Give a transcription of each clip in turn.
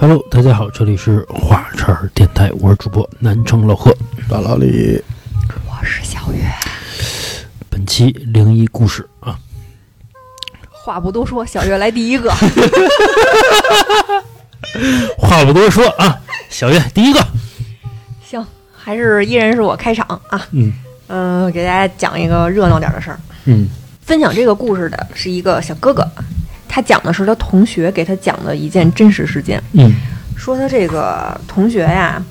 Hello，大家好，这里是华晨儿电台，我是主播南城老贺。大老李，我是小月。本期灵异故事啊，话不多说，小月来第一个。话不多说啊，小月第一个。行，还是依然是我开场啊。嗯嗯、给大家讲一个热闹点的事儿。嗯分享这个故事的是一个小哥哥，他讲的是他同学给他讲的一件真实事件。嗯说他这个同学呀，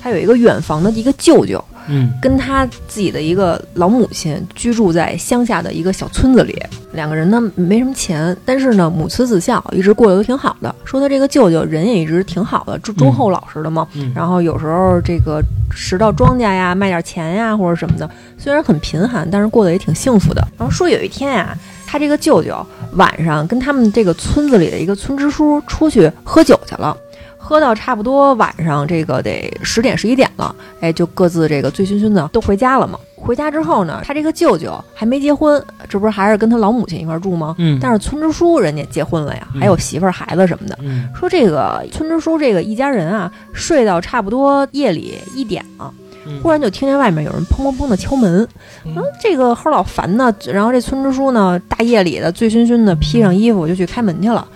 他有一个远房的一个舅舅，嗯跟他自己的一个老母亲居住在乡下的一个小村子里，两个人呢没什么钱，但是呢母慈子孝，一直过得都挺好的。说他这个舅舅人也一直挺好的，忠忠厚老实的嘛。嗯然后有时候这个拾到庄稼呀，卖点钱呀或者什么的，虽然很贫寒，但是过得也挺幸福的。然后说有一天呀，他这个舅舅晚上跟他们这个村子里的一个村支书出去喝酒去了。喝到差不多晚上这个得十点十一点了，哎，就各自这个醉醺醺的都回家了嘛。回家之后呢，他这个舅舅还没结婚，这不是还是跟他老母亲一块儿住吗？嗯，但是村支书人家结婚了呀，嗯还有媳妇儿孩子什么的。嗯说这个村支书这个一家人啊，睡到差不多夜里一点了，嗯忽然就听见外面有人砰砰砰的敲门，嗯。说这个齁老烦呢。然后这村支书呢，大夜里的醉醺醺的，披上衣服就去开门去了。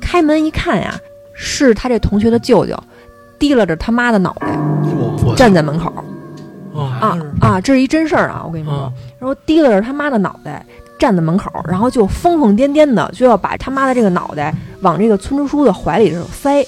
开门一看呀，是他这同学的舅舅，提拉着他妈的脑袋站在门口。啊啊啊，这是一真事儿啊！我跟你说。啊，然后提拉着他妈的脑袋站在门口，然后就疯疯癫癫的就要把他妈的这个脑袋往这个村支书的怀里头塞，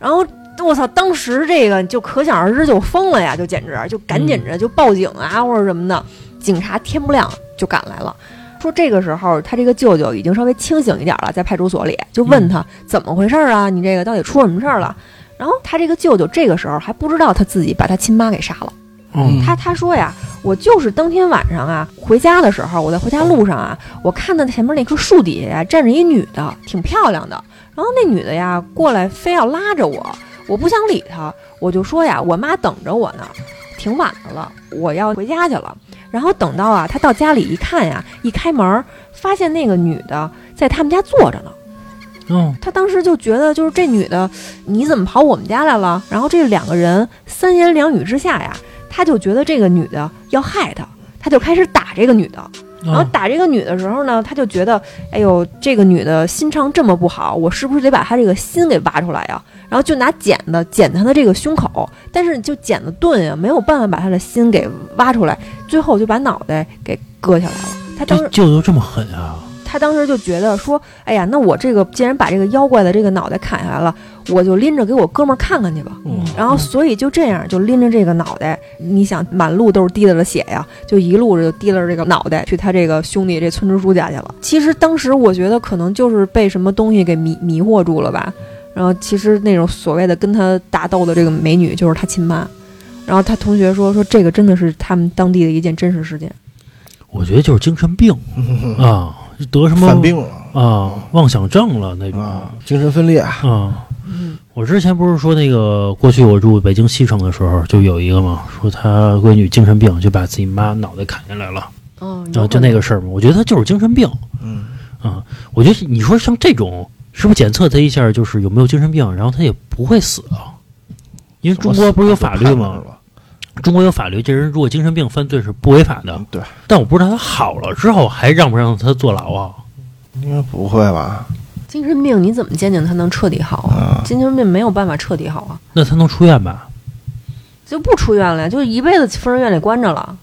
然后我操，当时这个就可想而知就疯了呀，就简直就赶紧着就报警啊或者什么的，警察天不亮就赶来了。说这个时候，他这个舅舅已经稍微清醒一点了，在派出所里就问他怎么回事儿啊？你这个到底出什么事儿了？然后他这个舅舅这个时候还不知道他自己把他亲妈给杀了。嗯他他说呀，我就是当天晚上啊回家的时候，我在回家路上啊，我看到前面那棵树底下呀站着一女的，挺漂亮的。然后那女的呀过来非要拉着我，我不想理他，我就说呀，我妈等着我呢，挺晚的了，我要回家去了。然后等到啊，他到家里一看呀，一开门发现那个女的在他们家坐着呢。嗯他当时就觉得，就是这女的，你怎么跑我们家来了？然后这两个人三言两语之下呀，他就觉得这个女的要害他，他就开始打这个女的。然后哦打这个女的时候呢，他就觉得，哎呦，这个女的心肠这么不好，我是不是得把她这个心给挖出来呀？然后就拿剪子剪他的这个胸口，但是就剪子钝呀，没有办法把他的心给挖出来，最后就把脑袋给割下来了。他当时这舅舅这么狠啊？他当时就觉得说，哎呀，那我这个既然把这个妖怪的这个脑袋砍下来了，我就拎着给我哥们儿看看去吧。嗯然后所以就这样，就拎着这个脑袋，你想满路都是滴答的血呀，就一路就提着这个脑袋去他这个兄弟这村支书家去了。其实当时我觉得可能就是被什么东西给迷迷惑住了吧。然后其实那种所谓的跟他打斗的这个美女就是他亲妈。然后他同学说说这个真的是他们当地的一件真实事件。我觉得就是精神病 啊，得什么犯病了啊，妄想症了那种啊，精神分裂，啊。嗯我之前不是说那个过去我住北京西城的时候，就有一个嘛，说他闺女精神病，就把自己妈脑袋砍下来了，哦，然后就那个事儿嘛。我觉得他就是精神病嗯，啊。我觉得你说像这种，是不是检测他一下就是有没有精神病，然后他也不会死啊？因为中国不是有法律吗？中国有法律，这人如果精神病犯罪是不违法的嗯，。对，但我不知道他好了之后还让不让他坐牢啊？应该不会吧？精神病你怎么鉴定他能彻底好啊？啊，精神病没有办法彻底好啊，那他能出院吧？就不出院了呀，就一辈子疯人院里关着了，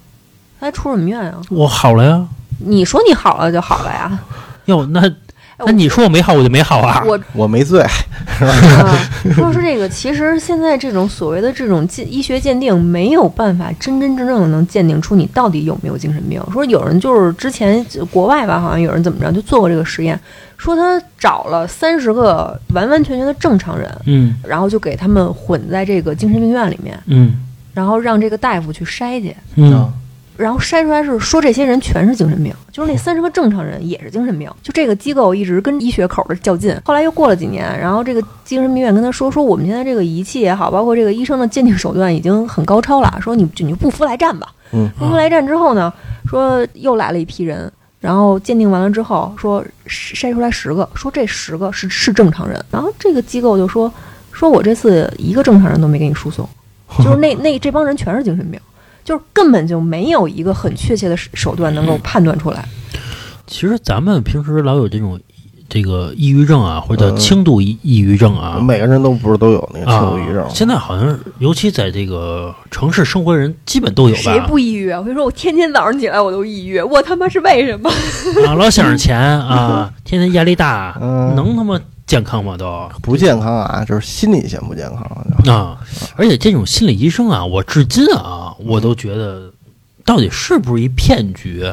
他还出什么院啊？我好了呀。你说你好了就好了呀？哟，那哎那你说我没好，我就没好啊？我我没醉，啊，说是这个，其实现在这种所谓的这种鉴医学鉴定没有办法真真正正的能鉴定出你到底有没有精神病。说有人就是之前国外吧，好像有人怎么着就做过这个实验，说他找了三十个完完全全的正常人，嗯然后就给他们混在这个精神病院里面，嗯然后让这个大夫去筛去。嗯然后筛出来是说这些人全是精神病，就是那三十个正常人也是精神病。就这个机构一直跟医学口的较劲，后来又过了几年，然后这个精神病院跟他说说我们现在这个仪器也好，包括这个医生的鉴定手段已经很高超了，说你就你就不服来战吧。嗯不服来战之后呢，说又来了一批人。然后鉴定完了之后，说筛出来十个，说这十个是是正常人。然后这个机构就说，说我这次一个正常人都没给你输送，就是那 那这帮人全是精神病，就是根本就没有一个很确切的手手段能够判断出来。其实咱们平时老有这种这个抑郁症啊，或者叫嗯轻度抑抑郁症啊，每个人都不是都有那个轻啊度抑郁症，现在好像，尤其在这个城市生活的人，基本都有吧谁？不抑郁啊？我跟你说，我天天早上起来我都抑郁，我他妈是为什么？啊，老想着钱啊，天天压力大，嗯能他妈健康吗？都不健康啊，就是心理先不健康。啊！而且这种心理医生啊，我至今啊，我都觉得，到底是不是一骗局？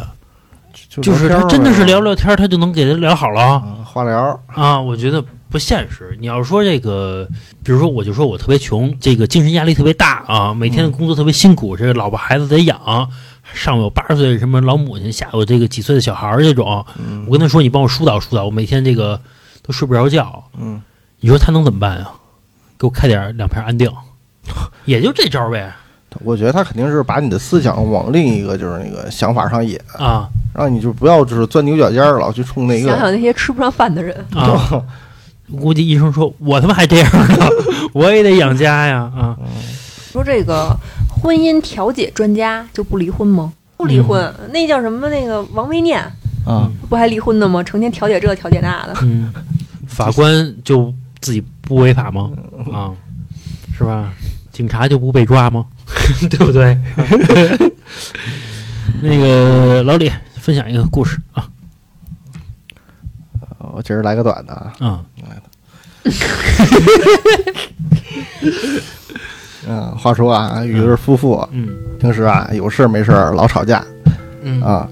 就是他真的是聊聊天，他就能给他聊好了啊化疗，啊？我觉得不现实。你要说这个，比如说，我就说我特别穷，这个精神压力特别大啊，每天的工作特别辛苦，这个老婆孩子得养，上有八十岁什么老母亲，下有这个几岁的小孩儿这种，嗯我跟他说，你帮我疏导疏导，我每天这个都睡不着觉。嗯，你说他能怎么办啊？给我开点两片安定，也就这招呗我觉得他肯定是把你的思想往另一个就是那个想法上引，啊让你就不要就是钻牛角尖儿，老去冲那个想想。那些吃不上饭的人，啊！估计医生说，我他妈还这样呢，我也得养家呀啊！说这个婚姻调解专家就不离婚吗？不离婚，那叫什么？那个王维念啊，不还离婚的吗？成天调解这调解那的。嗯，法官就自己不违法吗？啊，是吧？警察就不被抓吗？对不对？那个老李分享一个故事啊我今儿来个短的啊，啊 嗯，话说啊，有一对夫妇嗯平时啊有事没事儿老吵架嗯啊，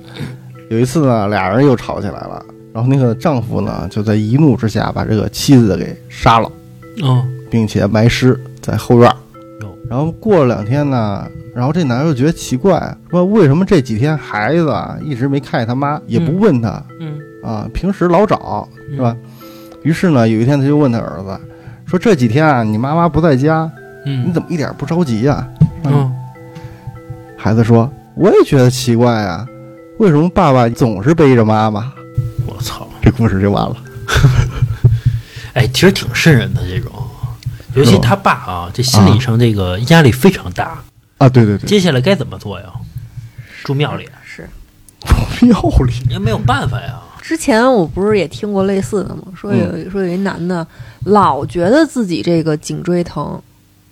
有一次呢俩人又吵起来了，然后那个丈夫呢就在一怒之下把这个妻子给杀了，哦并且埋尸在后院。然后过了两天呢，然后这男的就觉得奇怪，说为什么这几天孩子啊一直没看见他妈，也不问他嗯啊，平时老找是吧？于是呢，有一天他就问他儿子说：“这几天啊，你妈妈不在家，嗯你怎么一点不着急呀、嗯孩子说：“我也觉得奇怪啊，为什么爸爸总是背着妈妈我操！？”这故事就完了。哎，其实挺瘆人的这种，尤其他爸啊，这心理上这个压力非常大。啊，对对对，接下来该怎么做呀？住庙里，是，庙里也没有办法呀。之前我不是也听过类似的吗？说有、嗯说有一男的老觉得自己这个颈椎疼。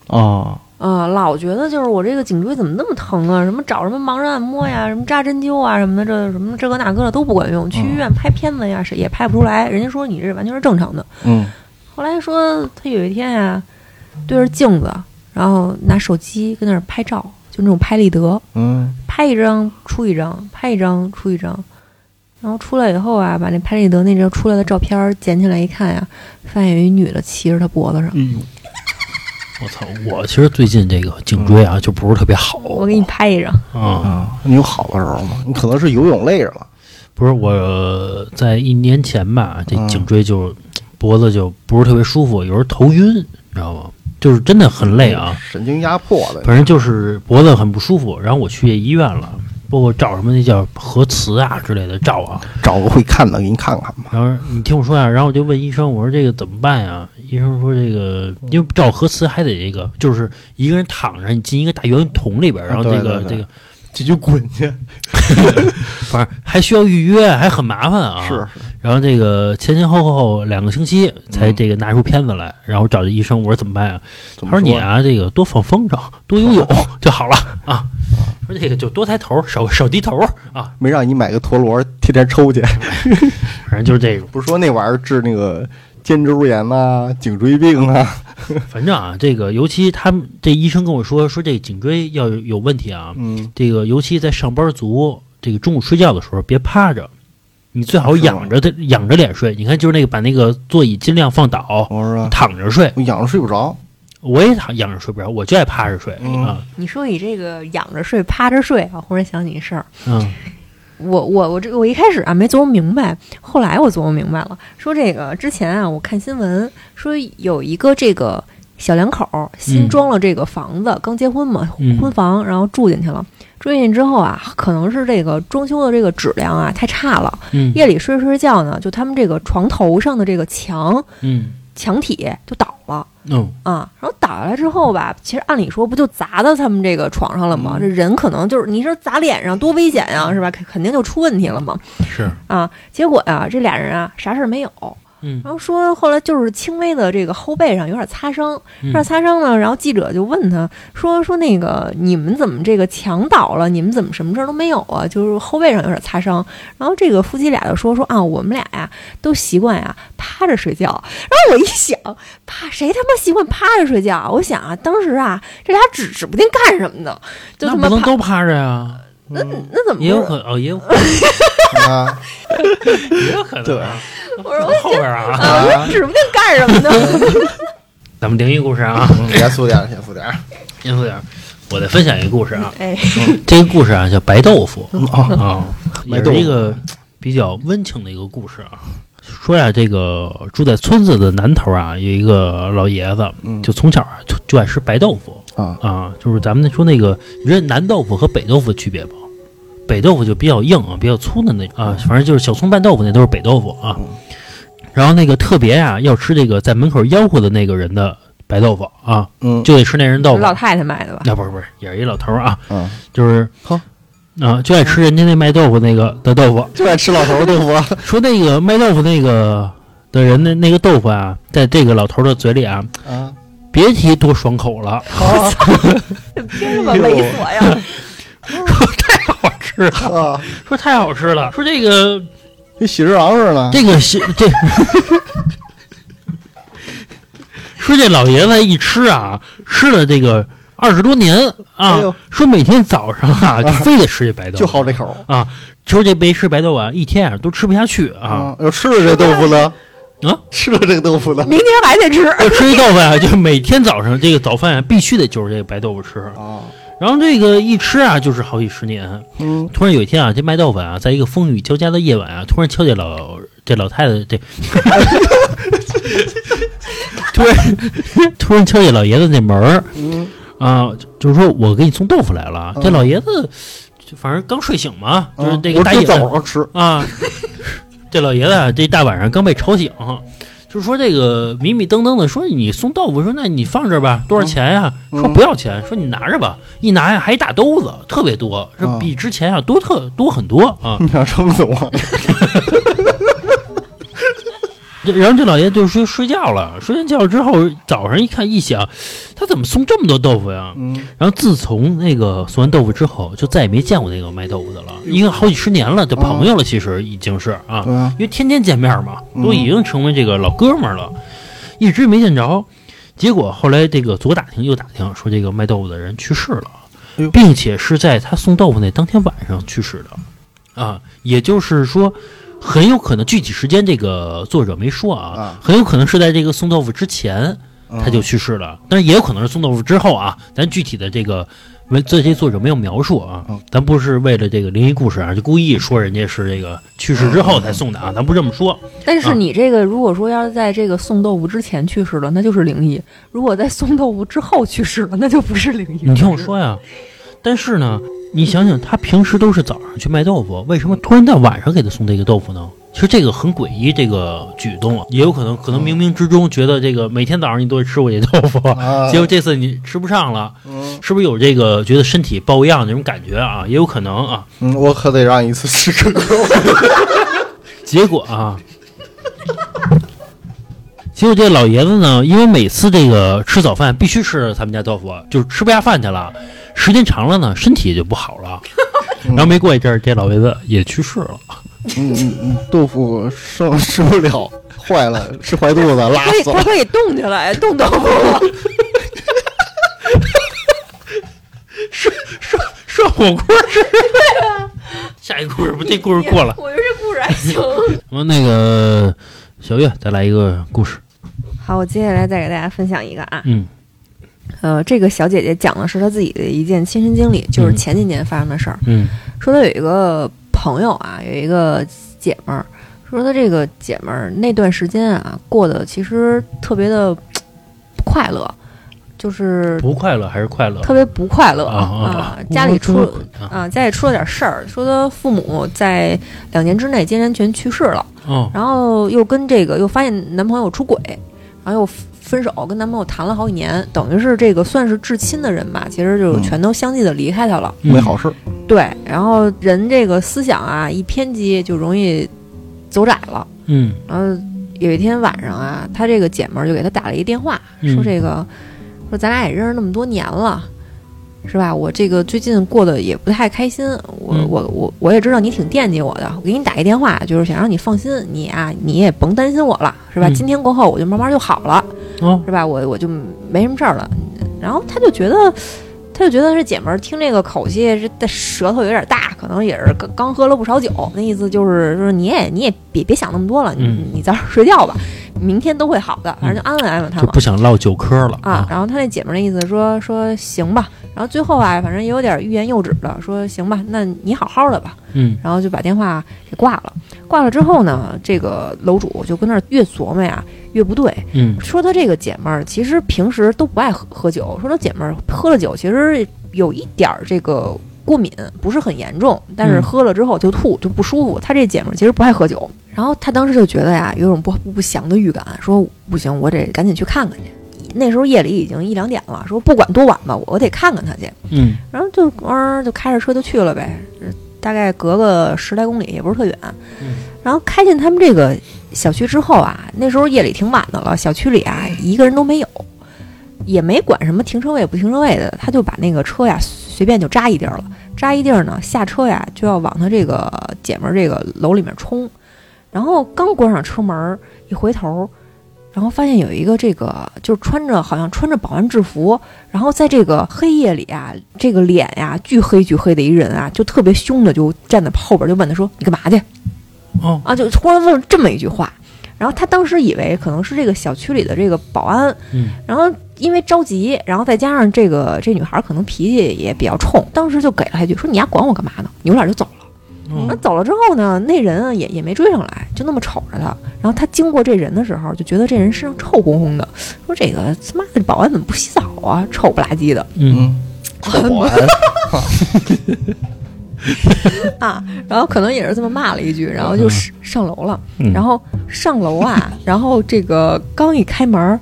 啊，啊、老觉得就是我这个颈椎怎么那么疼啊？什么找什么盲人按摩呀，什么扎针灸啊什么的，这什么这个那个的都不管用。去医院拍片子呀，是也拍不出来。人家说你这完全是正常的。嗯后来说他有一天呀，对着镜子，然后拿手机跟那儿拍照，就那种拍立得，嗯拍一张出一张，拍一张出一张。然后出来以后啊，把那拍立得那张出来的照片捡起来一看呀，发现有一女的骑着他脖子上。嗯，我操！我其实最近这个颈椎啊，就不是特别好。我给你拍一张。啊，啊，你有好的时候吗？你可能是游泳累着了。不是我在一年前吧，这嗯颈椎就脖子就不是特别舒服，有时候头晕，你知道吗？就是真的很累啊，神经压迫的。反正就是脖子很不舒服。然后我去医院了，包括照什么那叫核磁啊之类的照啊。找个会看的给你看看吧。然后你听我说呀、然后我就问医生，我说这个怎么办呀？医生说这个因为照核磁还得这个，就是一个人躺着，你进一个大圆筒里边，然后这个这个，这就滚去。反正还需要预约，还很麻烦啊。是。是，然后这个前前后后两个星期才这个拿出片子来，然后找这医生，我说怎么办呀？怎么说呢？他说你啊，这个多放风筝，多游泳 就好了啊。说这个就多抬头，少少低头啊，没让你买个陀螺，天天抽去。反正就是这个。不是说那玩意儿治那个肩周炎呐、颈椎病啊。反正啊，这个尤其他们这医生跟我说，说这颈椎要有有问题啊，嗯，这个尤其在上班族，这个中午睡觉的时候别趴着，你最好仰着的仰着脸睡。你看，就是那个把那个座椅尽量放倒，躺着睡。我仰着睡不着。我也躺仰着睡不着，我就爱趴着睡嗯啊。你说你这个仰着睡、趴着睡啊，忽然想起一事儿。嗯我我我这我一开始啊没琢磨明白，后来我琢磨明白了。说这个之前啊，我看新闻说有一个这个小两口儿新装了这个房子，刚结婚嘛，嗯婚房，然后住进去了。住进去之后啊，可能是这个装修的这个质量啊太差了，嗯夜里睡着睡觉呢，就他们这个床头上的这个墙嗯墙体就倒了。嗯啊，然后倒下来之后吧，其实按理说不就砸到他们这个床上了吗？嗯这人可能就是你说砸脸上多危险呀，是吧？肯肯定就出问题了嘛。是啊，结果呀、这俩人啊啥事儿没有，嗯然后说后来就是轻微的这个后背上有点擦伤，嗯有点擦伤呢。然后记者就问他说说那个你们怎么这个墙倒了，你们怎么什么事儿都没有啊？就是后背上有点擦伤。然后这个夫妻俩就说说啊，我们俩呀都习惯呀趴着睡觉。然后我一想，趴谁他妈习惯趴着睡觉啊？我想啊，当时啊这俩指指不定干什么呢，就那他妈。不能都趴着呀，那那怎么也有可哦，也有可能啊，也有可能对啊。我说我后边啊，啊，我指不定干什么呢。咱们灵异故事啊，嗯严肃点儿，严肃点儿。严肃点儿。我再分享一个故事啊，哎，这个故事啊叫白豆腐哦，啊，也是一个比较温情的一个故事啊。说呀，这个住在村子的南头啊，有一个老爷子，嗯就从小啊就就爱吃白豆腐啊，啊，就是咱们说那个，你知道南豆腐和北豆腐的区别不？北豆腐就比较硬啊，比较粗的那啊，反正就是小葱拌豆腐那都是北豆腐啊。嗯然后那个特别啊，要吃这个在门口吆喝的那个人的白豆腐啊，嗯就得吃那人豆腐。老太太买的吧？那、不是不是，也是一老头啊，嗯，就是好啊，就爱吃人家那卖豆腐那个的豆腐。就爱吃老头儿豆腐啊。说那个卖豆腐那个的人的那个豆腐啊，在这个老头的嘴里啊，啊，别提多爽口了，啊凭什么猥琐呀？太好吃了，啊，说太好吃了，说这个跟喜之郎似的。这个喜这。说这老爷子一吃啊，吃了这个二十多年啊，哎呦说每天早上啊，就非得吃这白豆腐，就好这口啊，说这没吃白豆腐啊，一天啊都吃不下去啊。啊！要吃了这豆腐呢？啊，吃了这个豆腐呢？明天还得吃。要吃这豆腐啊，就每天早上这个早饭啊，必须得就是这个白豆腐吃。啊，然后这个一吃啊，就是好几十年。嗯，突然有一天啊，这卖豆腐啊，在一个风雨交加的夜晚啊，突然敲见老这老太太这，突然突然敲见老爷子那门儿嗯，啊，就就是说我给你送豆腐来了。嗯这老爷子就反正刚睡醒嘛，就是啊这个大早上吃。啊，这老爷子啊，这大晚上刚被吵醒，就说这个迷迷瞪瞪的说你送豆腐，说那你放这儿吧，多少钱呀、嗯说不要钱，说你拿着吧，一拿呀还一大兜子，特别多，是啊比之前啊多特多很多啊。你想撑死我？这然后这老爷子就睡睡觉了，睡完觉之后早上一看一想，他怎么送这么多豆腐呀？嗯，然后自从那个送完豆腐之后，就再也没见过那个卖豆腐的了，因为好几十年了，就朋友了，其实已经是啊。啊，因为天天见面嘛，嗯都已经成为这个老哥们儿了，一直没见着。结果后来这个左打听右打听，说这个卖豆腐的人去世了哎，并且是在他送豆腐那当天晚上去世的，啊，也就是说。很有可能具体时间这个作者没说啊啊，很有可能是在这个送豆腐之前他就去世了，但是也有可能是送豆腐之后啊，咱具体的这个为这些作者没有描述啊嗯，咱不是为了这个灵异故事啊，就故意说人家是这个去世之后才送的啊，咱不这么说。但是你这个如果说要是在这个送豆腐之前去世了，那就是灵异；如果在送豆腐之后去世了，那就不是灵异。你听我说呀，但是呢，你想想，他平时都是早上去卖豆腐，为什么突然在晚上给他送这个豆腐呢？其实这个很诡异，这个举动啊，也有可能，可能冥冥之中觉得这个每天早上你都会吃我这豆腐，啊，结果这次你吃不上了，嗯是不是有这个觉得身体抱恙那种感觉啊？也有可能啊。嗯，我可得让一次吃个够。结果啊，结果这老爷子呢，因为每次这个吃早饭必须吃他们家豆腐，就是吃不下饭去了，时间长了呢，身体也就不好了。然后没过一阵儿，这老爷子也去世了。嗯嗯嗯，豆腐剩吃不了，坏了，吃坏肚子，拉可以，死它可以冻起来，冻豆腐。涮涮涮火锅吃。下一个故事不，这故事过了。我觉得这故事还行。我说那个小月，再来一个故事。好，我接下来再给大家分享一个啊，嗯呃，这个小姐姐讲的是她自己的一件亲身经历，就是嗯前几年发生的事儿。嗯说她有一个朋友啊，有一个姐们儿，说她这个姐们儿那段时间啊，过得其实特别的不快乐，就是不快乐还是快乐？特别不快乐啊啊！家里出啊啊，家里出了点事儿，说她父母在两年之内竟然全去世了，哦然后又跟这个又发现男朋友出轨，然后又分手，跟男朋友谈了好几年，等于是这个算是至亲的人吧，其实就嗯全都相继的离开他了。没好事儿。对，然后人这个思想啊一偏激就容易走窄了。嗯然后有一天晚上啊，他这个姐们儿就给他打了一电话，嗯说这个说咱俩也认识那么多年了。是吧？我这个最近过得也不太开心，我、嗯我我我也知道你挺惦记我的，我给你打一电话，就是想让你放心，你啊你也甭担心我了，是吧？嗯今天过后我就慢慢就好了，哦是吧？我我就没什么事儿了。然后他就觉得，他就觉得这姐们儿听这个口气，这的舌头有点大，可能也是刚刚喝了不少酒，那意思就是说你也你也别别想那么多了，你嗯你早点睡觉吧，明天都会好的，反正就安慰安慰他嘛就不。想唠酒嗑了啊，然后他那姐们儿那意思说说行吧，然后最后啊，反正也有点欲言又止的，说行吧，那你好好的吧，嗯。然后就把电话给挂了。挂了之后呢，这个楼主就跟那儿越琢磨呀越不对，嗯。说他这个姐们儿其实平时都不爱喝喝酒，说他姐们儿喝了酒其实有一点儿这个过敏，不是很严重，但是嗯喝了之后就吐就不舒服。他这姐们儿其实不爱喝酒，然后他当时就觉得呀，有种不不不祥的预感，说不行，我得赶紧去看看去。那时候夜里已经一两点了，说不管多晚吧，我得看看他去。嗯然后就嗯、就开着车就去了呗，大概隔个十来公里，也不是特远。嗯然后开进他们这个小区之后啊，那时候夜里挺晚的了，小区里啊一个人都没有，也没管什么停车位不停车位的，他就把那个车呀随便就扎一地儿了。扎一地儿呢，下车呀就要往他这个姐们儿这个楼里面冲，然后刚关上车门儿，一回头。然后发现有一个这个，就是穿着好像穿着保安制服，然后在这个黑夜里啊，这个脸呀巨黑巨黑的一人啊，就特别凶的就站在后边，就问他说：“你干嘛去？”哦啊，就突然问了这么一句话。然后他当时以为可能是这个小区里的这个保安，嗯然后因为着急，然后再加上这个这女孩可能脾气也比较冲，当时就给了他一句说：“你丫管我干嘛呢？”扭脸就走了。那哦走了之后呢，那人啊也也没追上来，就那么瞅着他。然后他经过这人的时候，就觉得这人身上臭烘烘的，说这个他妈的保安怎么不洗澡啊，臭不拉几的嗯臭保安，啊。然后可能也是这么骂了一句，然后就上上楼了。嗯然后上楼啊，然后这个刚一开门，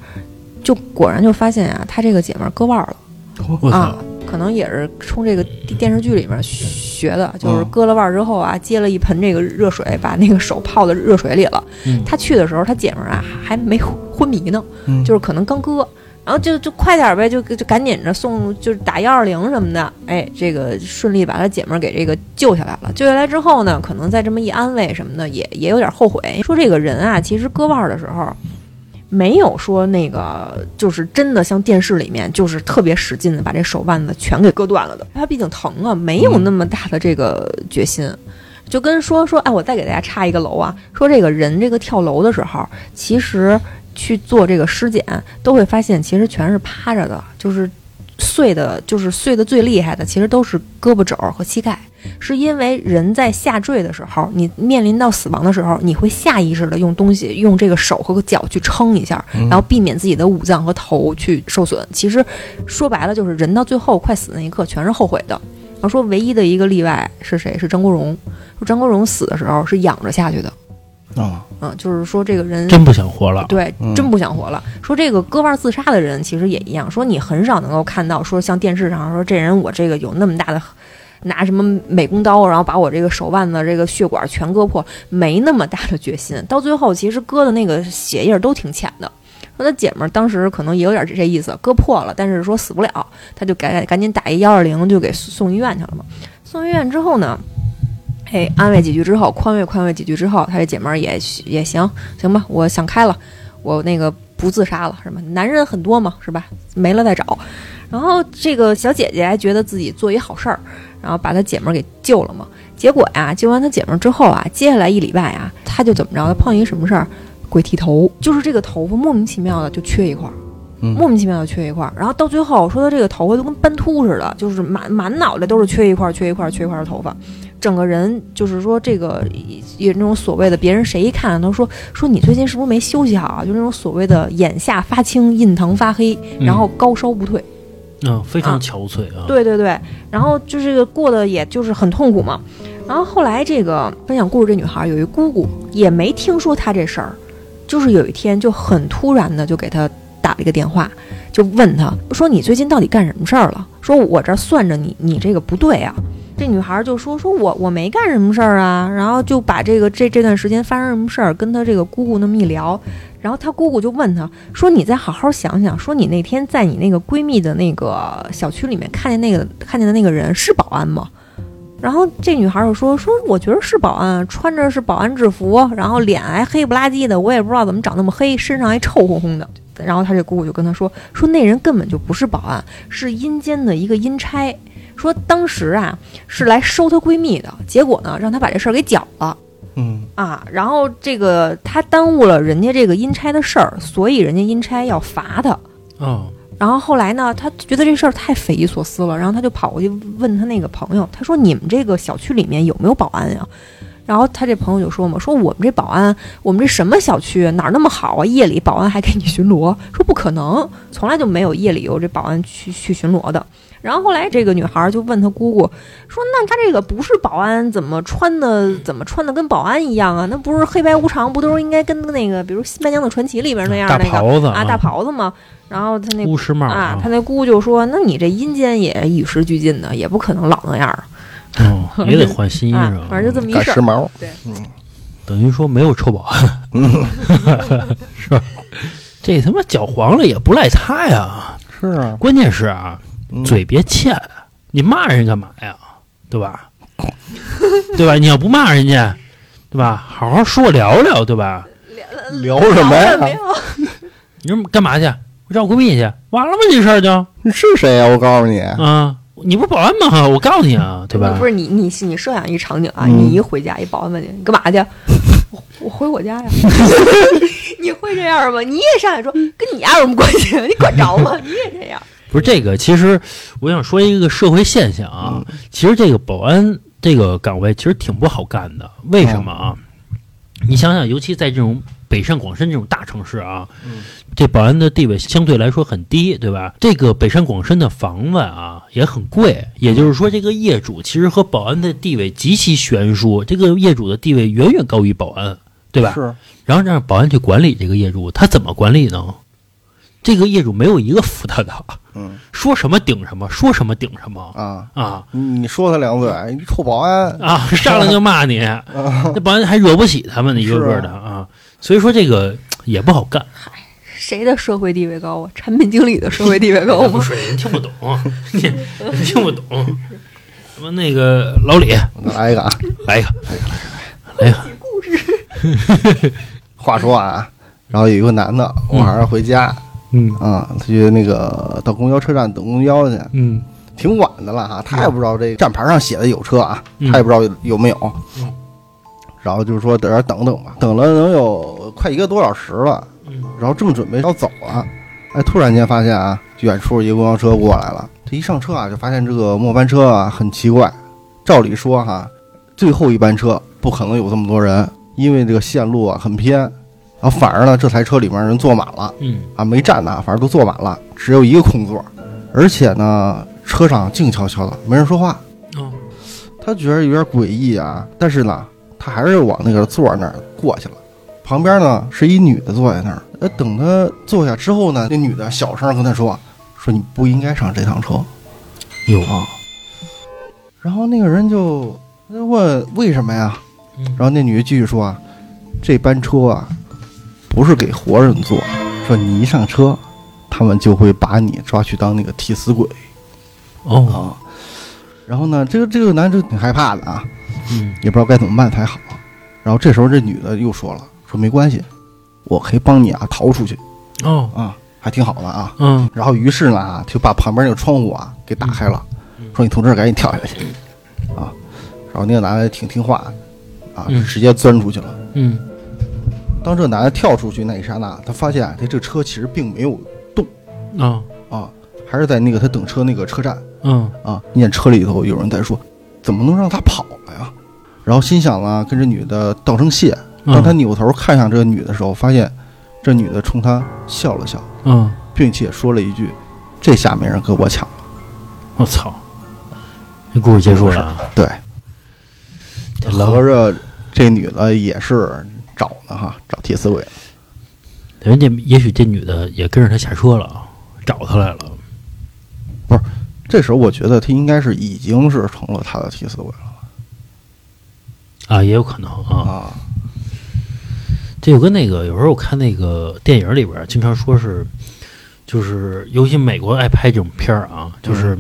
就果然就发现啊，他这个姐们儿割腕儿了我啊，可能也是冲这个电视剧里面学的，就是嗯割了腕儿之后啊，接了一盆这个热水，把那个手泡在热水里了。嗯他去的时候，他姐们儿啊还没昏迷呢，嗯就是可能刚割。然后就就快点儿呗，就就赶紧着送，就是打幺二零什么的，哎，这个顺利把他姐们儿给这个救下来了。救下来之后呢，可能再这么一安慰什么的，也也有点后悔。说这个人啊，其实割腕儿的时候，没有说那个就是真的像电视里面就是特别使劲的把这手腕子全给割断了的。他毕竟疼啊，没有那么大的这个决心。就跟说说，哎，我再给大家插一个楼啊，说这个人这个跳楼的时候，其实去做这个尸检，都会发现其实全是趴着的，就是碎的，就是碎的最厉害的，其实都是胳膊肘和膝盖，是因为人在下坠的时候，你面临到死亡的时候，你会下意识的用东西，用这个手和脚去撑一下，然后避免自己的五脏和头去受损。其实说白了，就是人到最后快死那一刻，全是后悔的。然后说唯一的一个例外是谁？是张国荣。说张国荣死的时候是仰着下去的，啊，嗯，就是说这个人真不想活了。对嗯，真不想活了。说这个割腕自杀的人其实也一样，说你很少能够看到说像电视上说这人我这个有那么大的。拿什么美工刀，然后把我这个手腕子、这个血管全割破，没那么大的决心。到最后，其实割的那个血印儿都挺浅的。说他姐们儿当时可能也有点这意思，割破了，但是说死不了，他就赶赶紧打一幺二零，就给送医院去了嘛。送医院之后呢，哎，安慰几句之后，宽慰宽慰几句之后，他这姐们儿也也行行吧，我想开了，我那个不自杀了，是吧？男人很多嘛，是吧？没了再找。然后这个小姐姐还觉得自己做一好事儿，然后把她姐们儿给救了嘛。结果呀，救完她姐们儿之后啊，接下来一礼拜啊，她就怎么着？她碰见一什么事儿？鬼剃头，就是这个头发莫名其妙的就缺一块儿。嗯莫名其妙的缺一块儿，然后到最后说他这个头发都跟斑秃似的，就是满满脑袋都是缺一块儿、缺一块儿、缺一块儿的头发，整个人就是说这个也那种所谓的别人谁一看都说说你最近是不是没休息好啊？就那种所谓的眼下发青、印堂发黑，嗯然后高烧不退。嗯，非常啊憔悴啊。对对对，然后就这个过得也就是很痛苦嘛。然后后来这个分享故事这女孩有一姑姑，也没听说她这事儿，就是有一天就很突然的就给她打了一个电话，就问她说：“你最近到底干什么事儿了？”说：“我这算着你，你这个不对啊。”这女孩就说：“说我我没干什么事儿啊。”然后就把这个这这段时间发生什么事儿跟她这个姑姑那么一聊，然后她姑姑就问她说：“你再好好想想，说你那天在你那个闺蜜的那个小区里面看见那个看见的那个人是保安吗？”然后这女孩就说：“说我觉得是保安，穿着是保安制服，然后脸还黑不拉几的，我也不知道怎么长那么黑，身上还臭烘烘的。”然后她这姑姑就跟她说：“说那人根本就不是保安，是阴间的一个阴差。说当时啊是来收她闺蜜的，结果呢让她把这事儿给搅了嗯啊。然后这个她耽误了人家这个阴差的事儿，所以人家阴差要罚她。哦，然后后来呢，她觉得这事儿太匪夷所思了，然后她就跑过去问他那个朋友，她说：“你们这个小区里面有没有保安呀？”然后他这朋友就说嘛：“说我们这保安，我们这什么小区哪儿那么好啊？夜里保安还给你巡逻？说不可能，从来就没有夜里有这保安去去巡逻的。”然后后来这个女孩就问她姑姑说：“那她这个不是保安，怎么穿的怎么穿的跟保安一样啊？那不是黑白无常，不都是应该跟那个比如《新白娘子传奇》里边那样大那个袍子啊大袍子吗？”然后他那巫师帽啊，他那姑就说：“那你这阴间也与时俱进的，也不可能老那样儿哦，也得换新衣啊裳，。反正就这么一事儿。赶时髦，对嗯等于说没有臭保安，是吧？这他妈搅黄了也不赖他呀，是啊，关键是啊，嗯嘴别欠，你骂人干嘛呀？对吧？对吧？你要不骂人家，对吧？好好说聊聊，对吧？聊什么呀？你说干嘛去？我找我闺蜜去，完了吗？这事儿就你是谁呀？我告诉你，啊，你不是保安吗？我告诉你啊，对吧不？是你你你设想一场景啊，嗯你一回家，一保安问你你干嘛去？我我回我家呀。你会这样吗？你也上来说跟你家有什么关系？你管着吗？你也这样。不是这个，其实我想说一个社会现象啊，嗯其实这个保安这个岗位其实挺不好干的。为什么啊？你想想，尤其在这种北上广深这种大城市啊，嗯这保安的地位相对来说很低，对吧？这个北上广深的房子啊也很贵，也就是说，这个业主其实和保安的地位极其悬殊，这个业主的地位远远高于保安，对吧？是然后让保安去管理这个业主，他怎么管理呢？这个业主没有一个服他的，嗯。说什么顶什么，说什么顶什么。啊，啊。你你说他两嘴，你臭保安，啊！上来就骂你，那保安还惹不起他们呢，一个个的。啊。所以说这个也不好干，谁的社会地位高啊？产品经理的社会地位高吗？不是人听不懂，你你听不懂。什么那个老李。我再来一个啊。来一个，来一个，故事话说啊，然后有一个男的晚上回家嗯啊，他去那个到公交车站等公交去，嗯挺晚的了哈，他也不知道这站牌上写的有车啊，嗯他也不知道有没有嗯。然后就是说在这等等吧，等了能有快一个多小时了，嗯然后正准备要走了，哎，突然间发现啊，远处一个公交车过来了。这一上车啊，就发现这个末班车啊很奇怪。照理说哈，最后一班车不可能有这么多人，因为这个线路啊很偏。反而呢，这台车里面人坐满了嗯啊，没站的，反正都坐满了，只有一个空座，而且呢，车上静悄悄的，没人说话。哦他觉得有点诡异啊，但是呢，他还是往那个座儿那儿过去了。旁边呢是一女的坐在那儿，呃，等他坐下之后呢，那女的小声跟他说：“说你不应该上这趟车。有啊”然后那个人就他就问为什么呀？嗯然后那女的继续说啊：“这班车啊，不是给活人做，说你一上车，他们就会把你抓去当那个替死鬼。哦。啊。”然后呢，这个这个男的就挺害怕的啊，嗯。也不知道该怎么办才好。然后这时候这女的又说了，说没关系，我可以帮你啊逃出去。哦。啊，还挺好的啊。嗯。然后于是呢啊，就把旁边那个窗户啊给打开了，说你从这儿赶紧跳下去。啊。然后那个男的挺听话啊，嗯。直接钻出去了。嗯当这男的跳出去那一刹那，他发现啊，他这车其实并没有动啊啊，还是在那个他等车那个车站嗯啊。念车里头有人在说，怎么能让他跑了呀？然后心想啊，跟这女的道声谢。当他扭头看向这个女的时候，发现这女的冲他笑了笑，嗯，并且说了一句：“这下没人跟我抢了。我操，这故事结束了啊。”对，合着这女的也是找呢哈，找替死鬼。人家也许这女的也跟着他下车了，找他来了。不是这时候我觉得他应该是已经是成了他的替死鬼了啊，也有可能啊。啊。这就跟那个有时候我看那个电影里边经常说是，就是尤其美国爱拍这种片儿啊，就是，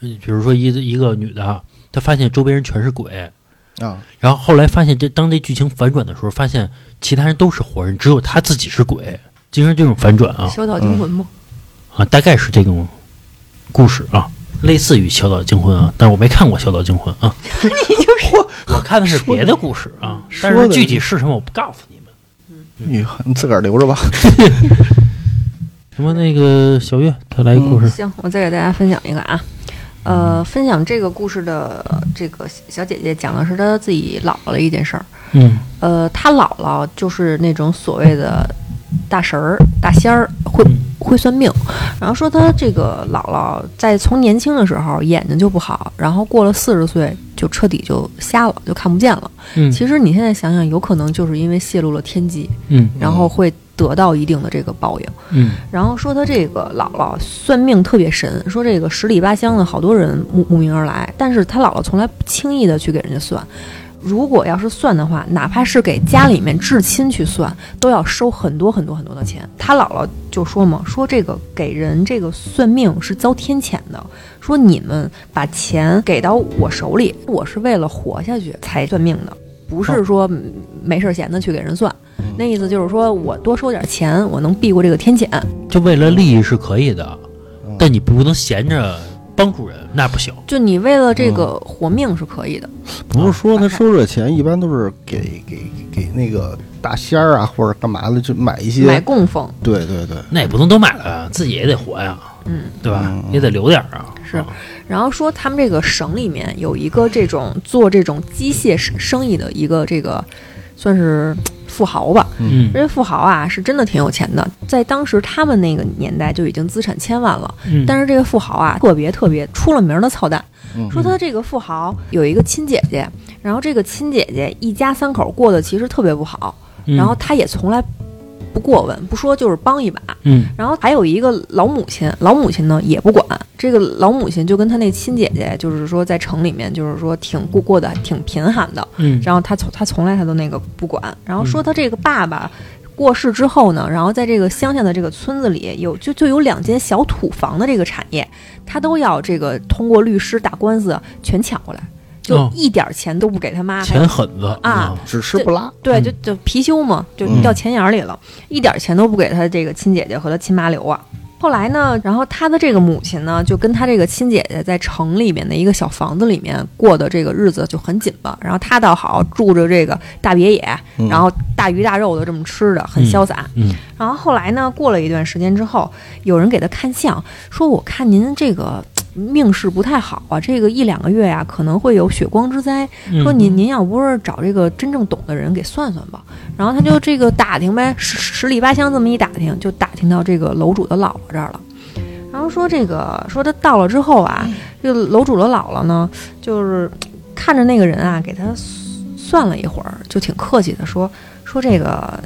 嗯比如说一一个女的，她发现周边人全是鬼，啊，然后后来发现这当这剧情反转的时候，发现其他人都是活人，只有他自己是鬼，经常这种反转啊。小岛惊魂吗，啊，大概是这种故事啊，类似于《小岛惊魂》啊，但是我没看过《小岛惊魂》啊，你就是我看的是别的故事啊，但是具体是什么我不告诉你们。你你自个儿留着吧。什么那个小月，他来一个故事，行，我再给大家分享一个啊。呃，分享这个故事的这个小姐姐讲的是她自己姥姥的一件事儿。嗯呃，她姥姥就是那种所谓的大神儿、大仙儿，会嗯会算命。然后说她这个姥姥在从年轻的时候眼睛就不好，然后过了四十岁就彻底就瞎了，就看不见了。嗯其实你现在想想，有可能就是因为泄露了天机，嗯然后会得到一定的这个报应。嗯然后说他这个姥姥算命特别神，说这个十里八乡的好多人慕慕名而来，但是他姥姥从来不轻易的去给人家算。如果要是算的话，哪怕是给家里面至亲去算，都要收很多很多很多的钱。他姥姥就说嘛，说这个给人这个算命是遭天谴的，说你们把钱给到我手里，我是为了活下去才算命的，不是说嗯没事儿闲的去给人算。那意思就是说我多收点钱，我能避过这个天谴。就为了利益是可以的，嗯但你不能闲着帮助人，那不行。就你为了这个活命是可以的，不是说他收这钱一般都是给给给那个大仙儿啊，或者干嘛的，就买一些。买供奉对对对，那也不能都买了啊，自己也得活呀，嗯，对吧？嗯也得留点儿啊。是啊然后说他们这个省里面有一个这种做这种机械生生意的一个这个算是富豪吧。嗯这富豪啊是真的挺有钱的，在当时他们那个年代就已经资产千万了。嗯，但是这个富豪啊特别特别出了名儿的操蛋，嗯说他这个富豪有一个亲姐姐，然后这个亲姐姐一家三口过得其实特别不好，嗯然后他也从来不过问，不说就是帮一把。嗯然后还有一个老母亲，老母亲呢也不管。这个老母亲就跟她那亲姐姐，就是说在城里面，就是说挺过过得挺贫寒的。嗯然后她从她从来她都那个不管。然后说她这个爸爸过世之后呢，然后在这个乡下的这个村子里有就就有两间小土房的这个产业，他都要这个通过律师打官司全抢过来，就哦一点钱都不给他妈。钱狠子啊，只吃不拉。对，嗯就就貔貅嘛，就嗯掉钱眼里了，一点钱都不给他这个亲姐姐和他亲妈留啊。后来呢，然后他的这个母亲呢，就跟他这个亲姐姐在城里面的一个小房子里面过的这个日子就很紧吧。然后他倒好，住着这个大别野，嗯然后大鱼大肉的这么吃的，很潇洒。嗯然后后来呢，过了一段时间之后，有人给他看相，说我看您这个命势不太好啊，这个一两个月呀、可能会有血光之灾。嗯说您您要不是找这个真正懂的人给算算吧。然后他就这个打听呗，十十里八乡这么一打听，就打听到这个楼主的姥姥这儿了。然后说这个说他到了之后啊，这个楼主的姥姥呢，就是看着那个人啊，给他算了一会儿，就挺客气的说说这个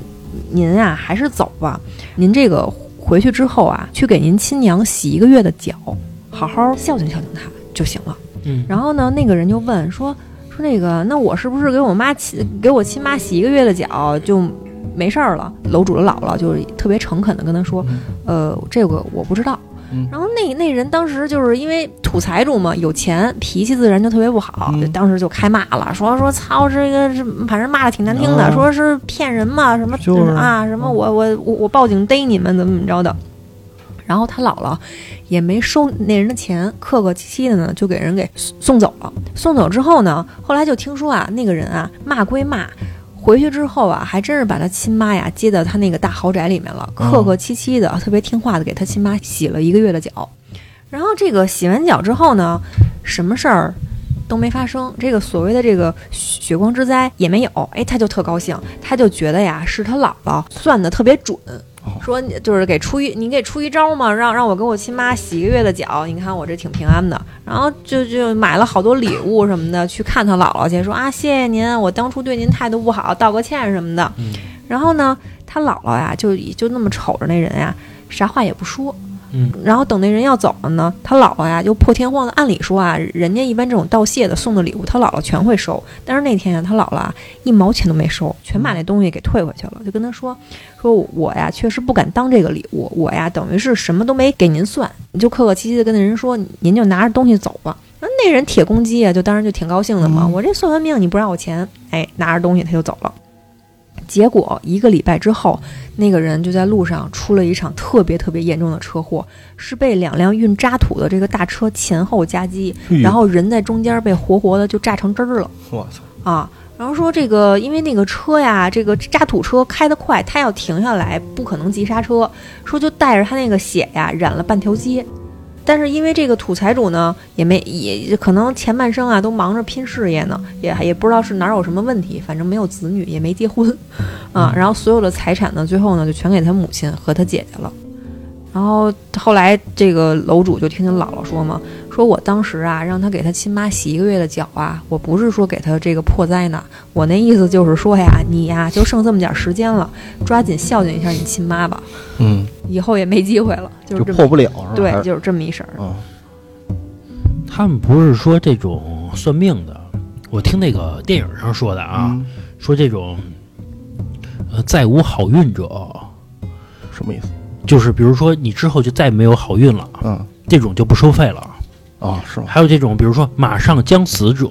您啊还是走吧，您这个回去之后啊，去给您亲娘洗一个月的脚，好好孝敬孝敬她就行了。嗯然后呢，那个人就问说说那个，那我是不是给我妈亲给我亲妈洗一个月的脚就没事儿了？楼主的姥姥就特别诚恳的跟他说，呃，这个我不知道。嗯然后那那人当时就是因为土财主嘛，有钱，脾气自然就特别不好，当时就开骂了，说说操这个是，反正骂的挺难听的，啊说是骗人嘛，什么、就是啊，什么我我我我报警逮你们怎么怎么着的。然后他姥姥也没收那人的钱，客客气气的呢就给人给送走了。送走之后呢，后来就听说啊，那个人啊骂归骂，回去之后啊，还真是把他亲妈呀接到他那个大豪宅里面了，嗯客客气气的，特别听话的给他亲妈洗了一个月的脚。然后这个洗完脚之后呢，什么事儿都没发生，这个所谓的这个血光之灾也没有。哎，他就特高兴，他就觉得呀，是他姥姥算的特别准。说就是给出一，你给出一招嘛，让让我给我亲妈洗一个月的脚，你看我这挺平安的。然后就就买了好多礼物什么的，去看他姥姥去，说啊谢谢您，我当初对您态度不好，道个歉什么的。然后呢，他姥姥呀，就就那么瞅着那人呀，啥话也不说。嗯，然后等那人要走了呢，他姥姥呀就破天荒的，按理说啊，人家一般这种道谢的送的礼物，他姥姥全会收。但是那天呀，他姥姥啊一毛钱都没收，全把那东西给退回去了，就跟他说说我呀确实不敢当这个礼物，我呀等于是什么都没给您算，你就客客气气的跟那人说，您就拿着东西走吧。那那人铁公鸡啊，就当然就挺高兴的嘛，嗯我这算完命你不让我钱，哎，拿着东西他就走了。结果一个礼拜之后，那个人就在路上出了一场特别特别严重的车祸，是被两辆运渣土的这个大车前后夹击，然后人在中间被活活的就炸成汁儿了我操，啊！然后说这个，因为那个车呀，这个渣土车开得快，他要停下来不可能急刹车，说就带着他那个血呀染了半条街。但是因为这个土财主呢，也没也可能前半生啊都忙着拼事业呢，也也不知道是哪儿有什么问题，反正没有子女，也没结婚，啊，然后所有的财产呢，最后呢就全给他母亲和他姐姐了。然后后来这个楼主就听见姥姥说嘛，说我当时啊让他给他亲妈洗一个月的脚啊，我不是说给他这个破灾呢，我那意思就是说呀，你呀就剩这么点时间了，抓紧孝敬一下你亲妈吧，嗯，以后也没机会了，就这么就是破不了，是吧？对，就是这么一事儿。嗯他们不是说这种算命的，我听那个电影上说的啊，嗯说这种呃再无好运者，什么意思？就是比如说你之后就再没有好运了，嗯这种就不收费了。啊，是吗？还有这种，比如说马上将死者，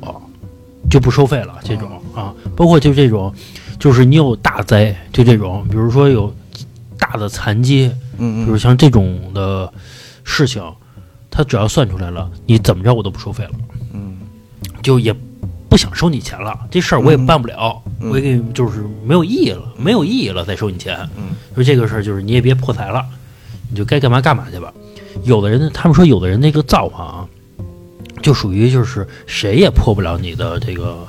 就不收费了。这种啊，包括就这种，就是你有大灾，就这种，比如说有大的残疾，嗯嗯，比如像这种的事情，他只要算出来了，你怎么着我都不收费了，嗯就也不想收你钱了。这事儿我也办不了，嗯我也给你就是没有意义了，没有意义了再收你钱。嗯，说这个事儿就是你也别破财了，你就该干嘛干嘛去吧。有的人，他们说有的人那个造化啊，就属于就是谁也破不了你的这个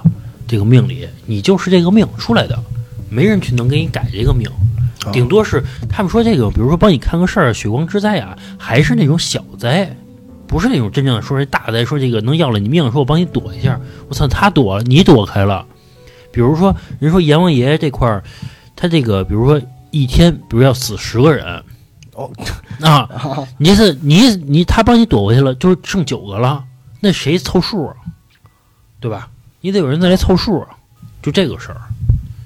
这个命理，你就是这个命出来的，没人去能给你改这个命。啊顶多是他们说这个，比如说帮你看个事儿，血光之灾啊，还是那种小灾，不是那种真正的说是大灾，说这个能要了你命，说我帮你躲一下，我操，他躲了，你躲开了。比如说，人说阎王爷爷这块儿，他这个比如说一天，比如要死十个人，哦啊，你是你你他帮你躲过去了，就是剩九个了，那谁凑数啊？对吧？你得有人再来凑数啊，就这个事儿。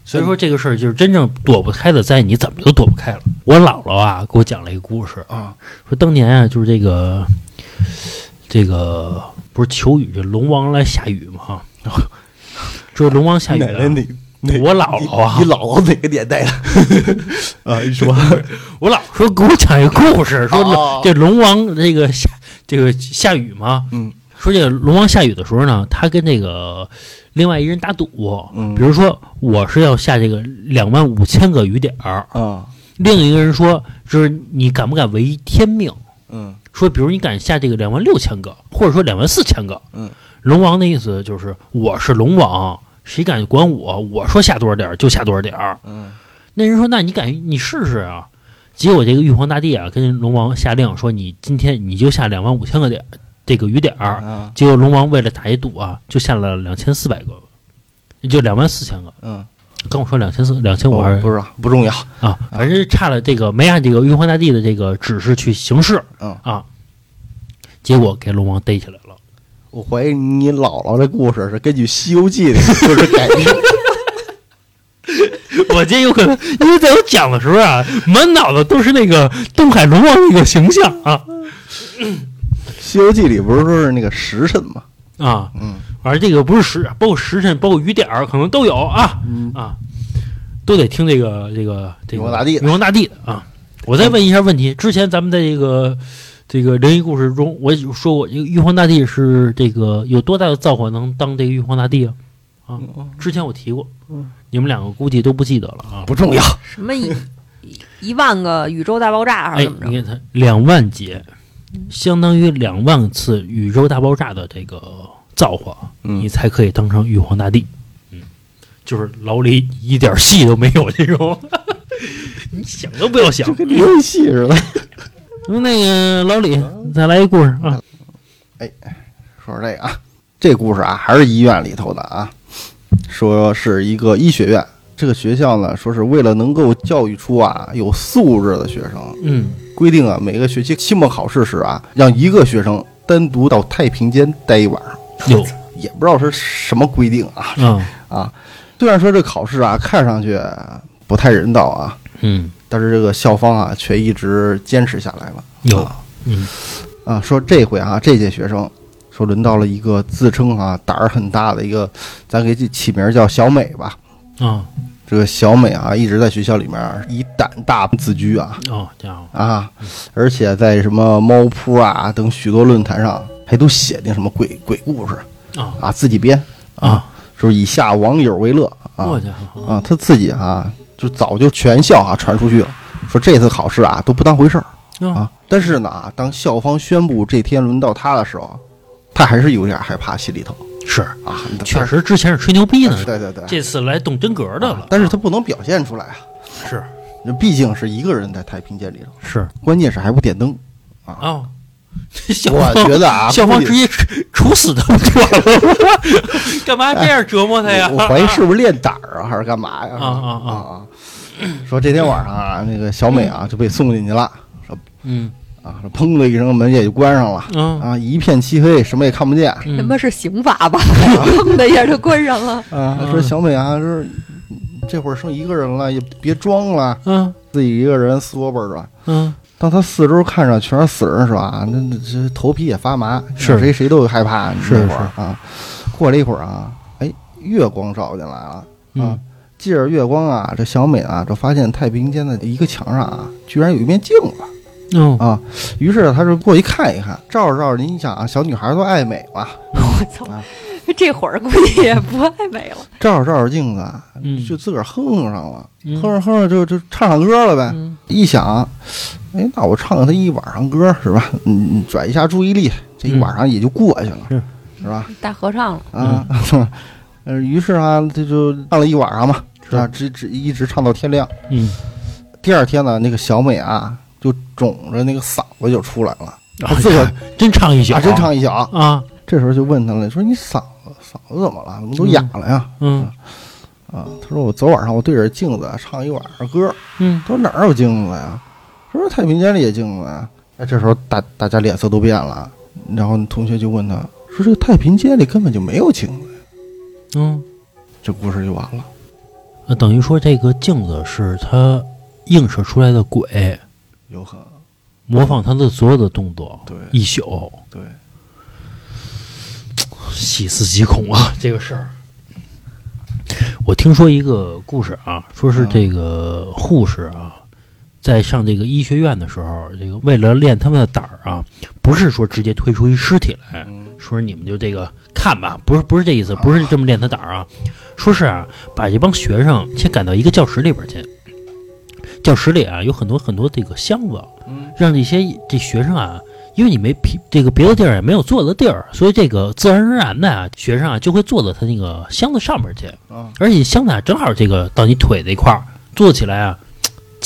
所以说这个事儿就是真正躲不开的灾，你怎么都躲不开了。我姥姥啊给我讲了一个故事，啊，说当年啊就是这个这个不是求雨，这龙王来下雨嘛，就是龙王下雨、啊，奶奶哪哪？我姥姥啊你你姥姥哪个年代的？啊，你说 我姥说给我讲一个故事，说哦这龙王这个下这个下雨嘛，嗯说这个龙王下雨的时候呢，他跟那个另外一人打赌，嗯比如说我是要下这个两万五千个雨点儿，啊另一个人说就是你敢不敢违天命？嗯说比如你敢下这个两万六千个，或者说两万四千个，嗯，龙王的意思就是我是龙王，谁敢管我？我说下多少点儿就下多少点儿。嗯那人说那你敢你试试啊？结果这个玉皇大帝啊跟龙王下令说你今天你就下两万五千个点这个雨点儿。啊结果龙王为了打一赌啊，就下了两千四百个，也就两万四千个。嗯，跟我说两千四两千五还是不知道，不重要。啊，反正差了这个没按这个玉皇大帝的这个指示去行事嗯，啊，结果给龙王逮起来了。我怀疑你姥姥的故事是根据《西游记》的故事改编。我这有可能，因为在我讲的时候啊，满脑子都是那个东海龙王那个形象啊《西游记》里不是说是那个时辰吗？啊，嗯反正这个不是时，包括时辰，包括雨点儿，可能都有啊嗯啊，都得听这个这个这个玉皇大帝的玉皇大帝的啊。我再问一下问题，之前咱们在这个这个灵异故事中，我有说过，这个玉皇大帝是这个有多大的造化能当这个玉皇大帝啊？啊，之前我提过，你们两个估计都不记得了啊。不重要。什么一一一万个宇宙大爆炸还哎是怎么，着？你看它两万节，相当于两万次宇宙大爆炸的这个造化，嗯你才可以当成玉皇大帝。嗯，就是老李一点戏都没有这种，你想都不要想就。跟游戏似的。那个老李，再来一故事啊！哎说说这个啊，这故事啊，还是医院里头的啊，说是一个医学院这个学校呢，说是为了能够教育出啊有素质的学生，嗯，规定啊每个学期期末考试时啊，让一个学生单独到太平间待一晚上，有，也不知道是什么规定啊嗯。啊。虽然说这考试啊看上去不太人道啊，嗯，但是这个校方啊却一直坚持下来了。有啊，嗯。啊，说这回啊这届学生说轮到了一个自称啊胆儿很大的一个，咱给这起名叫小美吧。啊。这个小美啊，一直在学校里面以胆大自居啊。哦，啊，而且在什么猫扑啊等许多论坛上，还都写那什么鬼鬼故事啊啊，自己编啊，就是以下网友为乐啊我家伙，啊，他自己啊就早就全校啊传出去了，说这次考试啊都不当回事儿啊啊。但是呢，啊当校方宣布这天轮到他的时候，他还是有点害怕，心里头是，啊，确实之前是吹牛逼呢，对对对，这次来动真格的了，但是他不能表现出来啊，是那毕竟是一个人在太平间里头。是关键是还不点灯，哦，这校 我觉得啊，校方直接处处死他们算了，干嘛这样折磨他呀？我怀疑是不是练胆儿啊，还是干嘛呀？啊啊啊啊！说这天晚上啊，那个小美啊就被送进去了，说嗯啊，说砰的一声门也就关上了嗯啊，一片漆黑，什么也看不见他嗯妈是刑法吧？砰的一下就关上了。啊。嗯说小美啊，说这会儿剩一个人了，也别装了，嗯自己一个人缩巴着。嗯当他四周看着全是死人是吧？那那这头皮也发麻，是谁谁都害怕。是那会儿啊，过了一会儿啊，哎，月光照进来了啊嗯，借着月光啊，这小美啊，就发现太平间的一个墙上啊，居然有一面镜子嗯啊。于是他就过去看一看，照着照着，你想啊，小女孩都爱美嘛，我操啊！这会儿估计也不爱美了。照着照着镜子就自个儿哼上了，嗯哼着哼着就就唱上歌了呗。嗯一想，哎，那我唱他一晚上歌是吧？嗯，嗯转移一下注意力，这一晚上也就过去了，是是吧？大合唱了，啊，嗯，于是啊，他就唱了一晚上嘛，是吧？直直一直唱到天亮。嗯，第二天呢，那个小美啊，就肿着那个嗓子就出来了，自个儿真唱一宿，啊，真唱一宿。啊，这时候就问他了，说你嗓子嗓子怎么了？怎么都哑了呀？嗯啊，他说我昨晚上我对着镜子唱一晚上歌，嗯他说哪儿有镜子呀？他说太平间里也镜子呀。哎，这时候大大家脸色都变了，然后同学就问他说这个太平间里根本就没有镜子，嗯，这故事就完了。那等于说这个镜子是他映射出来的鬼，有可能，模仿他的所有的动作，对。一宿，对，细思极恐啊！这个事儿，我听说一个故事啊，说是这个护士啊，在上这个医学院的时候，这个为了练他们的胆儿啊，不是说直接推出一尸体来，嗯。说你们就这个看吧，不是不是这意思，不是这么练他胆儿啊，说是啊，把这帮学生先赶到一个教室里边去，教室里啊有很多很多这个箱子，嗯。让这些这学生啊，因为你没皮这个别的地儿也没有坐的地儿，所以这个自然而然的啊，学生啊就会坐到他那个箱子上面去，啊，而且箱子啊正好这个到你腿这块儿坐起来啊，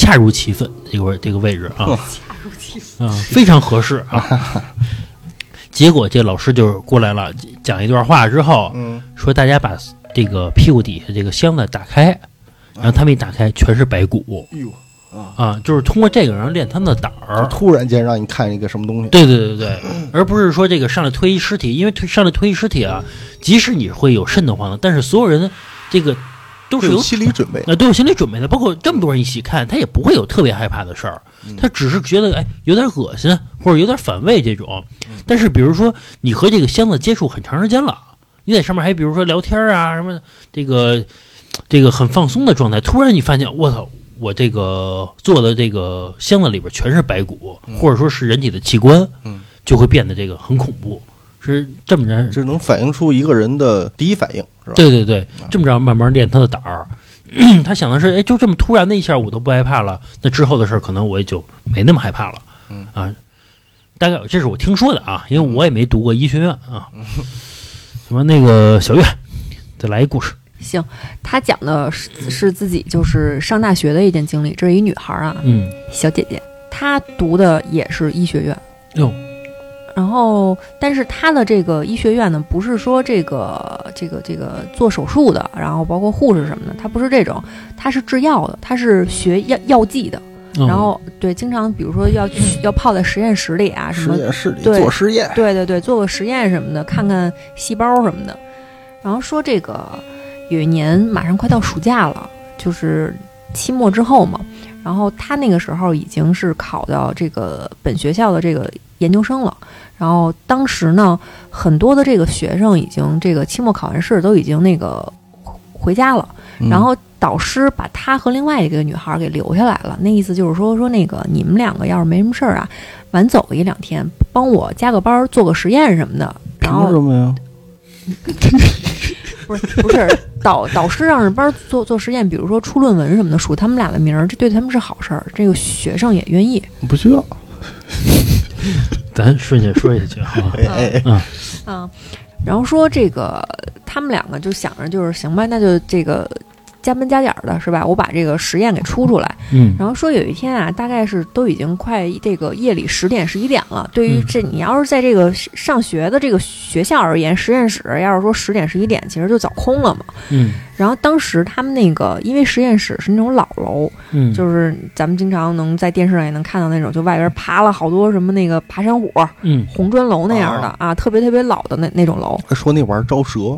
恰如其分这个位这个位置啊，恰如其分。啊，非常合适啊。结果这老师就过来了，讲一段话之后嗯。说，大家把这个屁股底下这个箱子打开，然后他们一打开全是白骨。哎呦啊，啊，就是通过这个然后练他们的胆儿。突然间让你看一个什么东西，对对对对，而不是说这个上来推一尸体，因为推上来推一尸体啊，即使你会有瘆得慌的，但是所有人这个都是有有心理准备。呃都有心理准备的，包括这么多人一起看，他也不会有特别害怕的事儿，嗯他只是觉得哎有点恶心或者有点反胃这种。但是比如说你和这个箱子接触很长时间了，你在上面还比如说聊天啊什么这个这个很放松的状态，突然你发现我操。我这个坐的这个箱子里边全是白骨，或者说是人体的器官，嗯就会变得这个很恐怖，是这么着这能反映出一个人的第一反应，是吧？对对对，这么着慢慢练他的胆儿。他想的是，哎，就这么突然的一下，我都不害怕了，那之后的事儿可能我也就没那么害怕了。嗯啊，大概这是我听说的啊，因为我也没读过医学院啊。什么那个小月，再来一故事。行，他讲的是是自己就是上大学的一件经历。这是一女孩啊，嗯，小姐姐，她读的也是医学院，哟，然后，但是他的这个医学院呢，不是说这个这个这个做手术的，然后包括护士什么的，他不是这种，他是制药的，他是学药药剂的。嗯然后对，经常比如说要去要泡在实验室里啊，什么实验室里对做实验，对对对，做个实验什么的，看看细胞什么的。然后说这个有一年马上快到暑假了，就是期末之后嘛。然后他那个时候已经是考到这个本学校的这个研究生了。然后当时呢，很多的这个学生已经这个期末考完试都已经那个回家了。嗯然后导师把他和另外一个女孩给留下来了，那意思就是说说那个你们两个要是没什么事儿啊，晚走个一两天，帮我加个班儿做个实验什么的。然后什么呀？不是不是导导师让着班儿做做实验，比如说出论文什么的，署他们俩的名儿，这对他们是好事儿，这个学生也愿意。不需要。咱顺下说下去哈。哎哎，嗯，然后说这个他们两个就想着就是行吧，那就这个加班加点儿的是吧？我把这个实验给出出来。嗯然后说有一天啊，大概是都已经快这个夜里十点十一点了。对于嗯这你要是在这个上学的这个学校而言，实验室要是说十点十一点，其实就早空了嘛。嗯然后当时他们那个，因为实验室是那种老楼，嗯，就是咱们经常能在电视上也能看到那种，就外边爬了好多什么那个爬山虎、嗯红砖楼那样的啊特别特别老的那那种楼。说那玩意儿招蛇，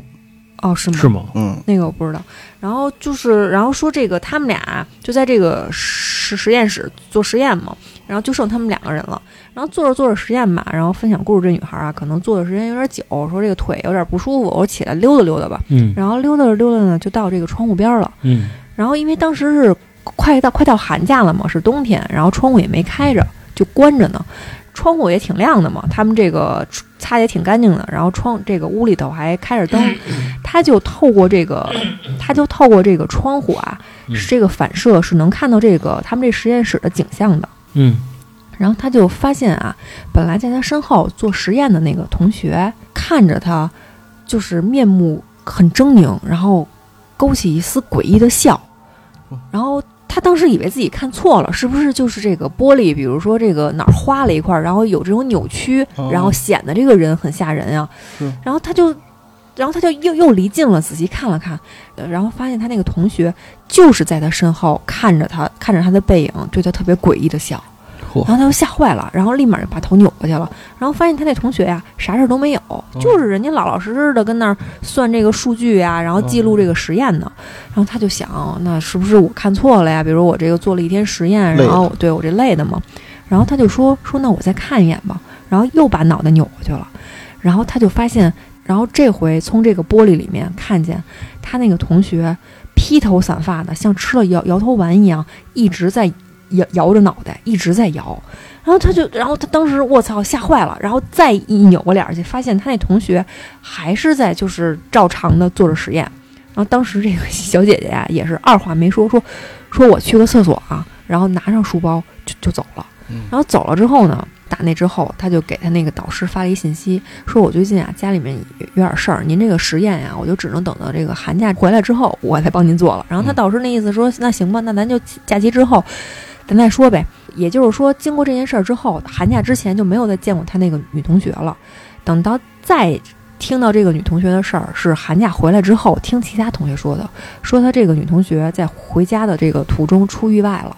哦，是吗？是吗？嗯，那个我不知道。然后就是，然后说这个他们俩就在这个实实验室做实验嘛，然后就剩他们两个人了。然后做着做着实验吧，然后分享故事这女孩啊，可能坐的时间有点久，说这个腿有点不舒服，我起来溜达溜达吧。嗯然后溜达着溜达呢，就到这个窗户边儿了。嗯然后因为当时是快到快到寒假了嘛，是冬天，然后窗户也没开着，就关着呢。窗户也挺亮的嘛，他们这个擦也挺干净的，然后窗这个屋里头还开着灯，他就透过这个，他就透过这个窗户啊，嗯。是这个反射是能看到这个他们这实验室的景象的。嗯。然后他就发现啊，本来在他身后做实验的那个同学看着他，就是面目很狰狞，然后勾起一丝诡异的笑。然后他当时以为自己看错了，是不是就是这个玻璃，比如说这个哪儿花了一块儿，然后有这种扭曲，哦然后显得这个人很吓人啊是。然后他就，然后他就又又离近了，仔细看了看，呃然后发现他那个同学就是在他身后看着他，看着他的背影，对他特别诡异的笑。嚯然后他就吓坏了，然后立马就把头扭过去了，然后发现他那同学呀、啥事儿都没有，就是人家老老实实的跟那儿算这个数据呀、然后记录这个实验呢。然后他就想，那是不是我看错了呀？比如我这个做了一天实验，然后对我这累的嘛。然后他就说说那我再看一眼吧，然后又把脑袋扭过去了，然后他就发现，然后这回从这个玻璃里面看见他那个同学披头散发的，像吃了摇摇头丸一样，一直在摇摇着脑袋，一直在摇。然后他就，然后他当时我操吓坏了，然后再一扭过脸儿去，发现他那同学还是在就是照常的做着实验。然后当时这个 小姐姐呀、也是二话没说，说说我去个厕所啊，然后拿上书包就就走了。嗯然后走了之后呢，打那之后，他就给他那个导师发了一信息，说我最近啊家里面有有点事儿，您这个实验呀，我就只能等到这个寒假回来之后，我再帮您做了。然后他嗯导师那意思说，那行吧，那咱就假期之后咱再说呗。也就是说，经过这件事儿之后，寒假之前就没有再见过他那个女同学了。等到再听到这个女同学的事儿，是寒假回来之后听其他同学说的，说他这个女同学在回家的这个途中出意外了，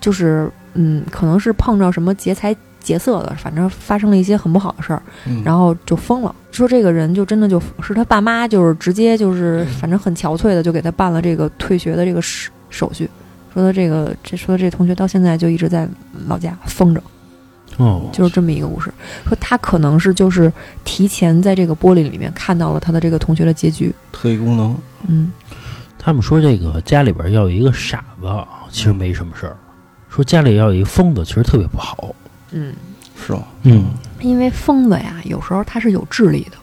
就是嗯，可能是碰着什么劫财劫色的，反正发生了一些很不好的事儿，嗯然后就疯了。说这个人就真的就是他爸妈，就是直接就是反正很憔悴的就给他办了这个退学的这个手手续。说的这个这说的这同学到现在就一直在老家疯着。哦，就是这么一个故事。说他可能是就是提前在这个玻璃里面看到了他的这个同学的结局。特异功能，嗯，他们说这个家里边要有一个傻子，其实没什么事儿；说家里要有一疯子，其实特别不好。嗯，是吧？嗯因为疯子呀，有时候他是有智力的。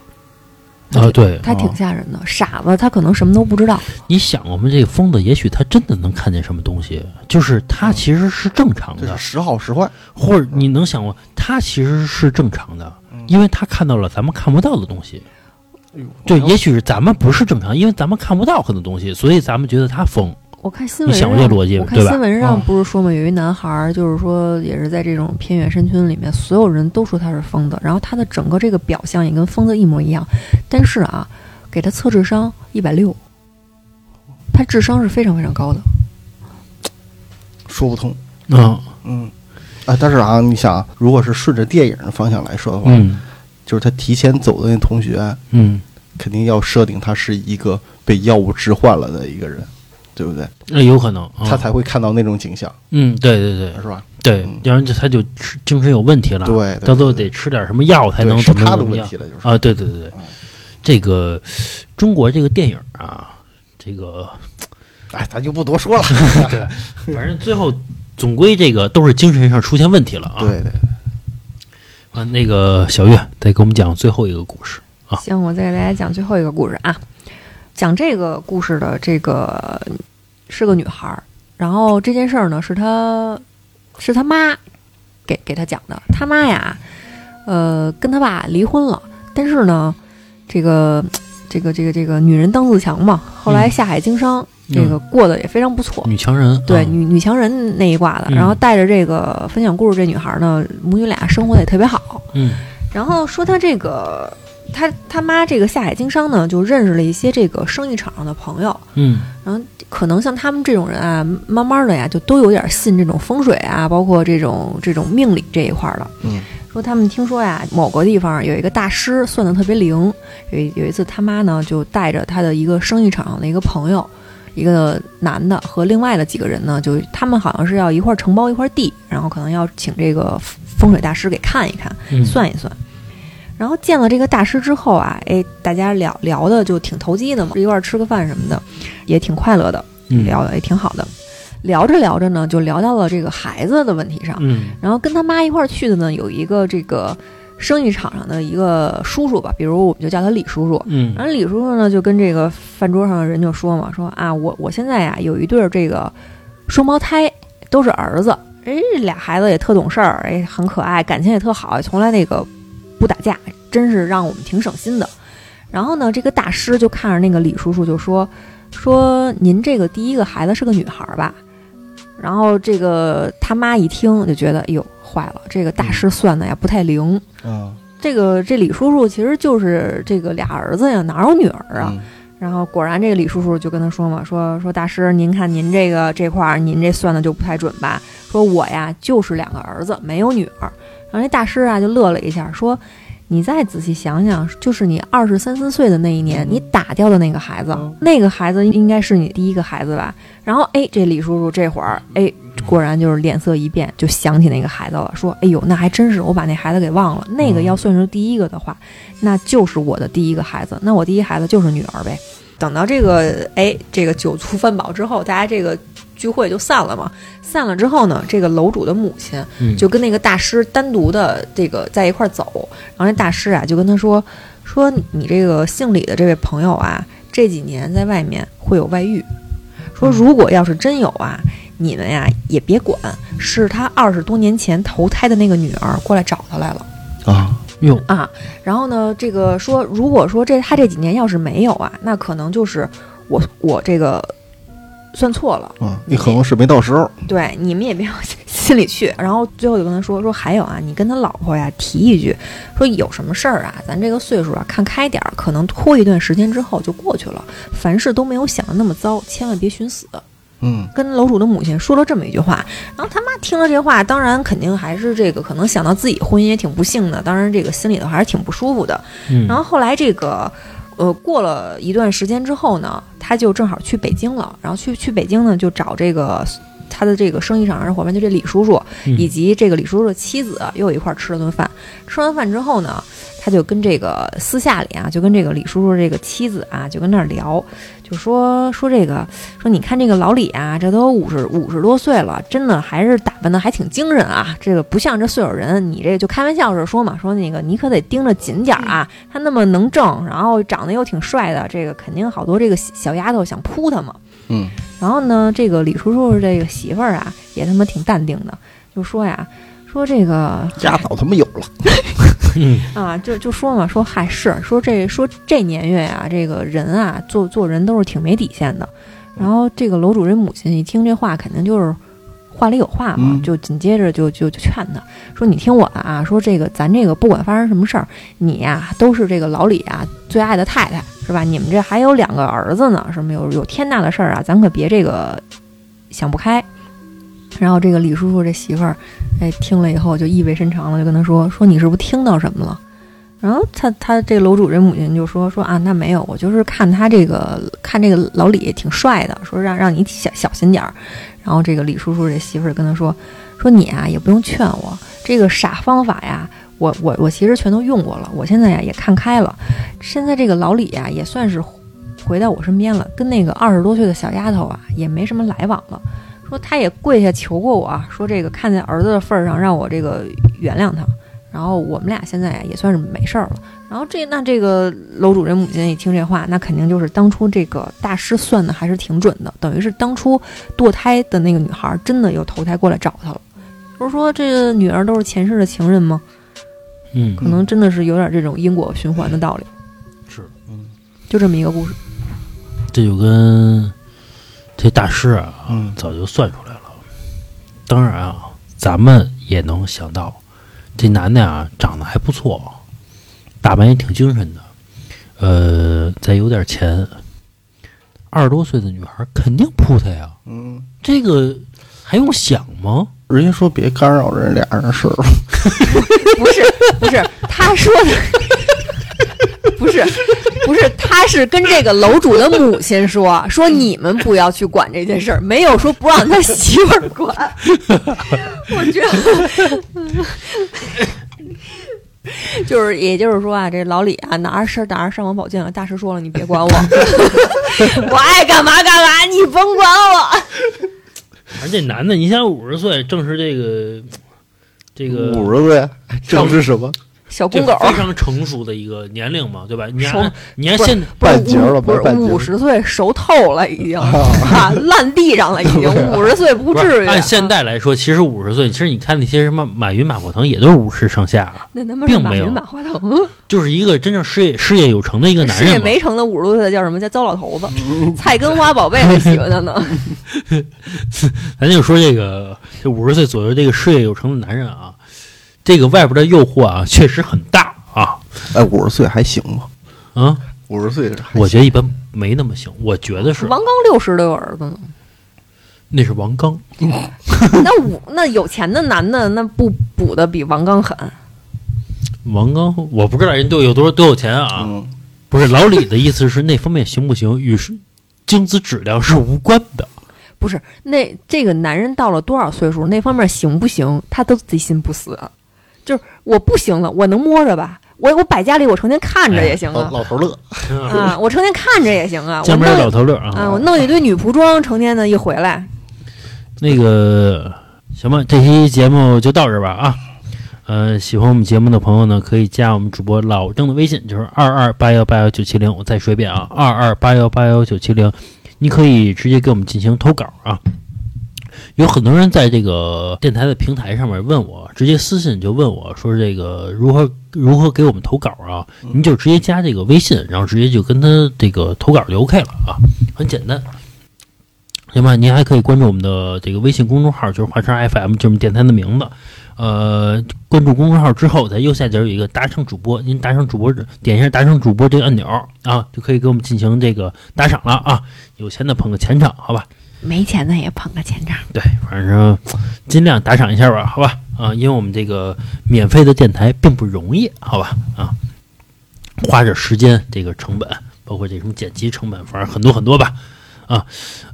啊，对，他挺吓人的。傻子他可能什么都不知道。你想我们？这个疯子也许他真的能看见什么东西，就是他其实是正常的时好时坏，或者你能想过他其实是正常的，嗯因为他看到了咱们看不到的东西。对，也许是咱们不是正常，因为咱们看不到很多东西，所以咱们觉得他疯。我看新闻你想这逻辑我看新闻上啊不是说嘛，有一男孩儿，就是说也是在这种偏远山村里面，所有人都说他是疯子，然后他的整个这个表象也跟疯子一模一样，但是啊，给他测智商一百六，他智商是非常非常高的。说不通。嗯嗯，啊，但是啊，你想啊，如果是顺着电影的方向来说的话，嗯就是他提前走的那同学，嗯，肯定要设定他是一个被药物置换了的一个人，对不对？那有可能，啊他才会看到那种景象，嗯，对对对是吧？对嗯，要不然他就吃精神有问题了，对，到最后得吃点什么药才能是怎么怎么样他的问题了，就是啊？对对对对嗯，这个中国这个电影啊，这个哎，咱就不多说了。对反正最后总归这个都是精神上出现问题了啊。对对，啊，那个小月再给我们讲最后一个故事。啊行，我再给大家讲最后一个故事啊。讲这个故事的这个是个女孩儿，然后这件事儿呢是她是她妈给给她讲的。她妈呀，呃，跟她爸离婚了，但是呢，这个这个这个这个女人当自强嘛，后来嗯下海经商，这个过得也非常不错。女强人，对啊。女女强人那一挂的，嗯。然后带着这个分享故事这女孩呢，母女俩生活的也特别好。嗯。然后说她这个，他他妈这个下海经商呢，就认识了一些这个生意场上的朋友，嗯然后可能像他们这种人啊，慢慢的呀，就都有点信这种风水啊，包括这种这种命理这一块儿的。嗯，说他们听说呀，某个地方有一个大师算的特别灵，有有一次他妈呢就带着他的一个生意场上的一个朋友。一个男的和另外的几个人呢，就他们好像是要一块儿承包一块地，然后可能要请这个风水大师给看一看，嗯，算一算。然后见了这个大师之后啊，哎，大家聊聊的就挺投机的嘛，一块儿吃个饭什么的，也挺快乐的，嗯聊的也挺好的。聊着聊着呢，就聊到了这个孩子的问题上。嗯然后跟他妈一块儿去的呢，有一个这个生意场上的一个叔叔吧，比如我们就叫他李叔叔。嗯然后李叔叔呢，就跟这个饭桌上的人就说嘛，说啊，我我现在呀有一对儿这个双胞胎，都是儿子，哎，这俩孩子也特懂事儿，哎，很可爱，感情也特好，从来那个不打架，真是让我们挺省心的。然后呢，这个大师就看着那个李叔叔就说说您这个第一个孩子是个女孩儿吧？然后这个他妈一听就觉得，哎呦，坏了，这个大师算的呀不太灵。啊，这个这李叔叔其实就是这个俩儿子呀，哪有女儿啊？嗯然后果然，这个李叔叔就跟他说嘛，说说大师，您看您这个这块儿，您这算的就不太准吧？说我呀就是两个儿子，没有女儿。然后那大师啊就乐了一下，说你再仔细想想，就是你二十三四岁的那一年，你打掉的那个孩子，嗯那个孩子应该是你第一个孩子吧？然后哎，这李叔叔这会儿哎，果然就是脸色一变，就想起那个孩子了，说哎呦，那还真是我把那孩子给忘了，那个要算是第一个的话，那就是我的第一个孩子，那我第一孩子就是女儿呗。等到这个哎，这个酒足饭饱之后，大家这个聚会就散了嘛。散了之后呢，这个楼主的母亲嗯就跟那个大师单独的这个在一块儿走，然后那大师啊就跟他说说你这个姓李的这位朋友啊，这几年在外面会有外遇，说如果要是真有啊，你们呀也别管，是他二十多年前投胎的那个女儿过来找他来了。啊，哟，啊，然后呢，这个说，如果说这他这几年要是没有啊，那可能就是我我这个算错了，啊，你可能是没到时候，对你们也别往 心里去。然后最后就跟他说说，还有啊，你跟他老婆呀提一句，说有什么事儿啊，咱这个岁数啊看开点儿，可能拖一段时间之后就过去了，凡事都没有想的那么糟，千万别寻死。嗯跟楼主的母亲说了这么一句话，然后他妈听了这话，当然肯定还是这个，可能想到自己婚姻也挺不幸的，当然这个心里头还是挺不舒服的。嗯然后后来这个，呃，过了一段时间之后呢，他就正好去北京了，然后去去北京呢，就找这个他的这个生意上的伙伴，就这李叔叔，以及这个李叔叔的妻子又一块吃了顿饭。吃完饭之后呢，他就跟这个私下里啊，就跟这个李叔叔这个妻子啊，就跟那儿聊，就说说这个说你看这个老李啊，这都五十五十多岁了，真的还是打扮的还挺精神啊。这个不像这岁数人，你这就开玩笑似的说嘛，说那个你可得盯着紧点儿啊。他那么能挣，然后长得又挺帅的，这个肯定好多这个小丫头想扑他嘛。嗯然后呢，这个李叔叔这个媳妇儿啊，也他妈挺淡定的，就说呀，说这个家早他妈有了，嗯 啊，就就说嘛，说嗨是说这说这年月呀、这个人啊，做做人都是挺没底线的。然后这个楼主这母亲一听这话，肯定就是话里有话嘛，嗯就紧接着就就就劝他说：“你听我的啊，说这个咱这个不管发生什么事儿，你呀、都是这个老李啊最爱的太太，是吧？你们这还有两个儿子呢，什么有有天大的事儿啊，咱可别这个想不开。”然后这个李叔叔这媳妇儿，哎，听了以后就意味深长了，就跟他说：“说你是不是听到什么了？”然后他他这楼主这母亲就说说啊，那没有，我就是看他这个看这个老李挺帅的，说让让你小小心点儿。然后这个李叔叔这媳妇儿跟他说说你啊也不用劝我，这个傻方法呀，我我我其实全都用过了，我现在呀也看开了。现在这个老李呀也算是回到我身边了，跟那个二十多岁的小丫头啊也没什么来往了。说他也跪下求过我啊，说这个看在儿子的份儿上让我这个原谅他。然后我们俩现在呀也算是没事儿了。然后这那这个楼主这母亲一听这话，那肯定就是当初这个大师算的还是挺准的，等于是当初堕胎的那个女孩真的又投胎过来找他了。不是说这个女儿都是前世的情人吗？嗯，可能真的是有点这种因果循环的道理。是，嗯就这么一个故事。这就跟这大师啊，嗯。早就算出来了。当然啊，咱们也能想到，这男的啊长得还不错，打扮也挺精神的，呃，再有点钱，二十多岁的女孩肯定扑他呀，嗯，这个还用想吗？人家说别干扰人俩人的事儿，不是不是，他说的 不是不是，他是跟这个楼主的母亲说 说你们不要去管这件事儿，没有说不让他媳妇儿管。我觉得。就是，也就是说啊，这老李啊，拿着事拿着尚方宝剑了。大师说了，你别管我，我爱干嘛干嘛，你甭管我。而这男的，你想五十岁，正是这个这个五十岁，正是什么？这小公狗，非常成熟的一个年龄嘛，对吧？你熟看，你看现不是半截了不是五十岁熟透了，已经啊烂地上了，已经五十岁不不至于。按现啊代来说，其实五十岁，其实你看那些什么马云、马化腾也都是五十上下了，那他妈是并没有马云、马化腾，就是一个真正事业事业有成的一个男事业。没成的五十多岁的叫什么？叫糟老头子。菜根花宝贝还喜欢他呢。咱就说这个这五十岁左右这个事业有成的男人啊，这个外边的诱惑啊，确实很大啊哎，五十岁还行吗？啊！五十岁，我觉得一般没那么行，我觉得是王刚六十都有儿子呢，那是王刚，那五那有钱的男的那不补的比王刚狠。王刚我不知道人都有多多有钱啊，嗯，不是老李的意思是那方面行不行，与是精子质量是无关的。不是，那这个男人到了多少岁数，那方面行不行，他都贼心不死。就是我不行了，我能摸着吧？我我摆家里，我成天看着也行老啊。老头乐，啊，我成天看着也行啊。我江边弄老头乐啊，啊，我弄一堆女仆装，成天的一回来，那个行吧，这期节目就到这吧啊。呃，喜欢我们节目的朋友呢，可以加我们主播老郑的微信，就是二二八幺八幺九七零。我再说一遍啊，二二八幺八幺九七零，你可以直接给我们进行投稿啊。有很多人在这个电台的平台上面问我，直接私信就问我说这个如何如何给我们投稿啊？您就直接加这个微信，然后直接就跟他这个投稿就 OK 了啊，很简单。行吧，您还可以关注我们的这个微信公众号，就是华山 FM，就是我们电台的名字。呃，关注公众号之后，在右下角有一个打赏主播，您打赏主播点一下打赏主播这个按钮啊，就可以给我们进行这个打赏了啊。有钱的捧个钱场，好吧？没钱的也捧个钱场。对，反正尽量打赏一下吧，好吧？啊，因为我们这个免费的电台并不容易，好吧？啊，花点时间，这个成本，包括这什么剪辑成本，反正很多很多吧。啊，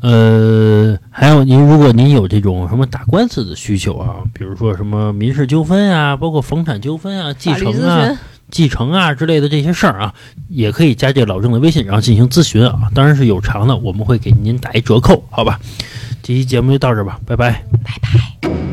呃，还有您，如果您有这种什么打官司的需求啊，比如说什么民事纠纷啊，包括房产纠纷啊、继承啊、询，继承啊之类的这些事儿啊，也可以加这老郑的微信，然后进行咨询啊。当然是有偿的，我们会给您打一折扣，好吧？这期节目就到这吧，拜拜。拜拜。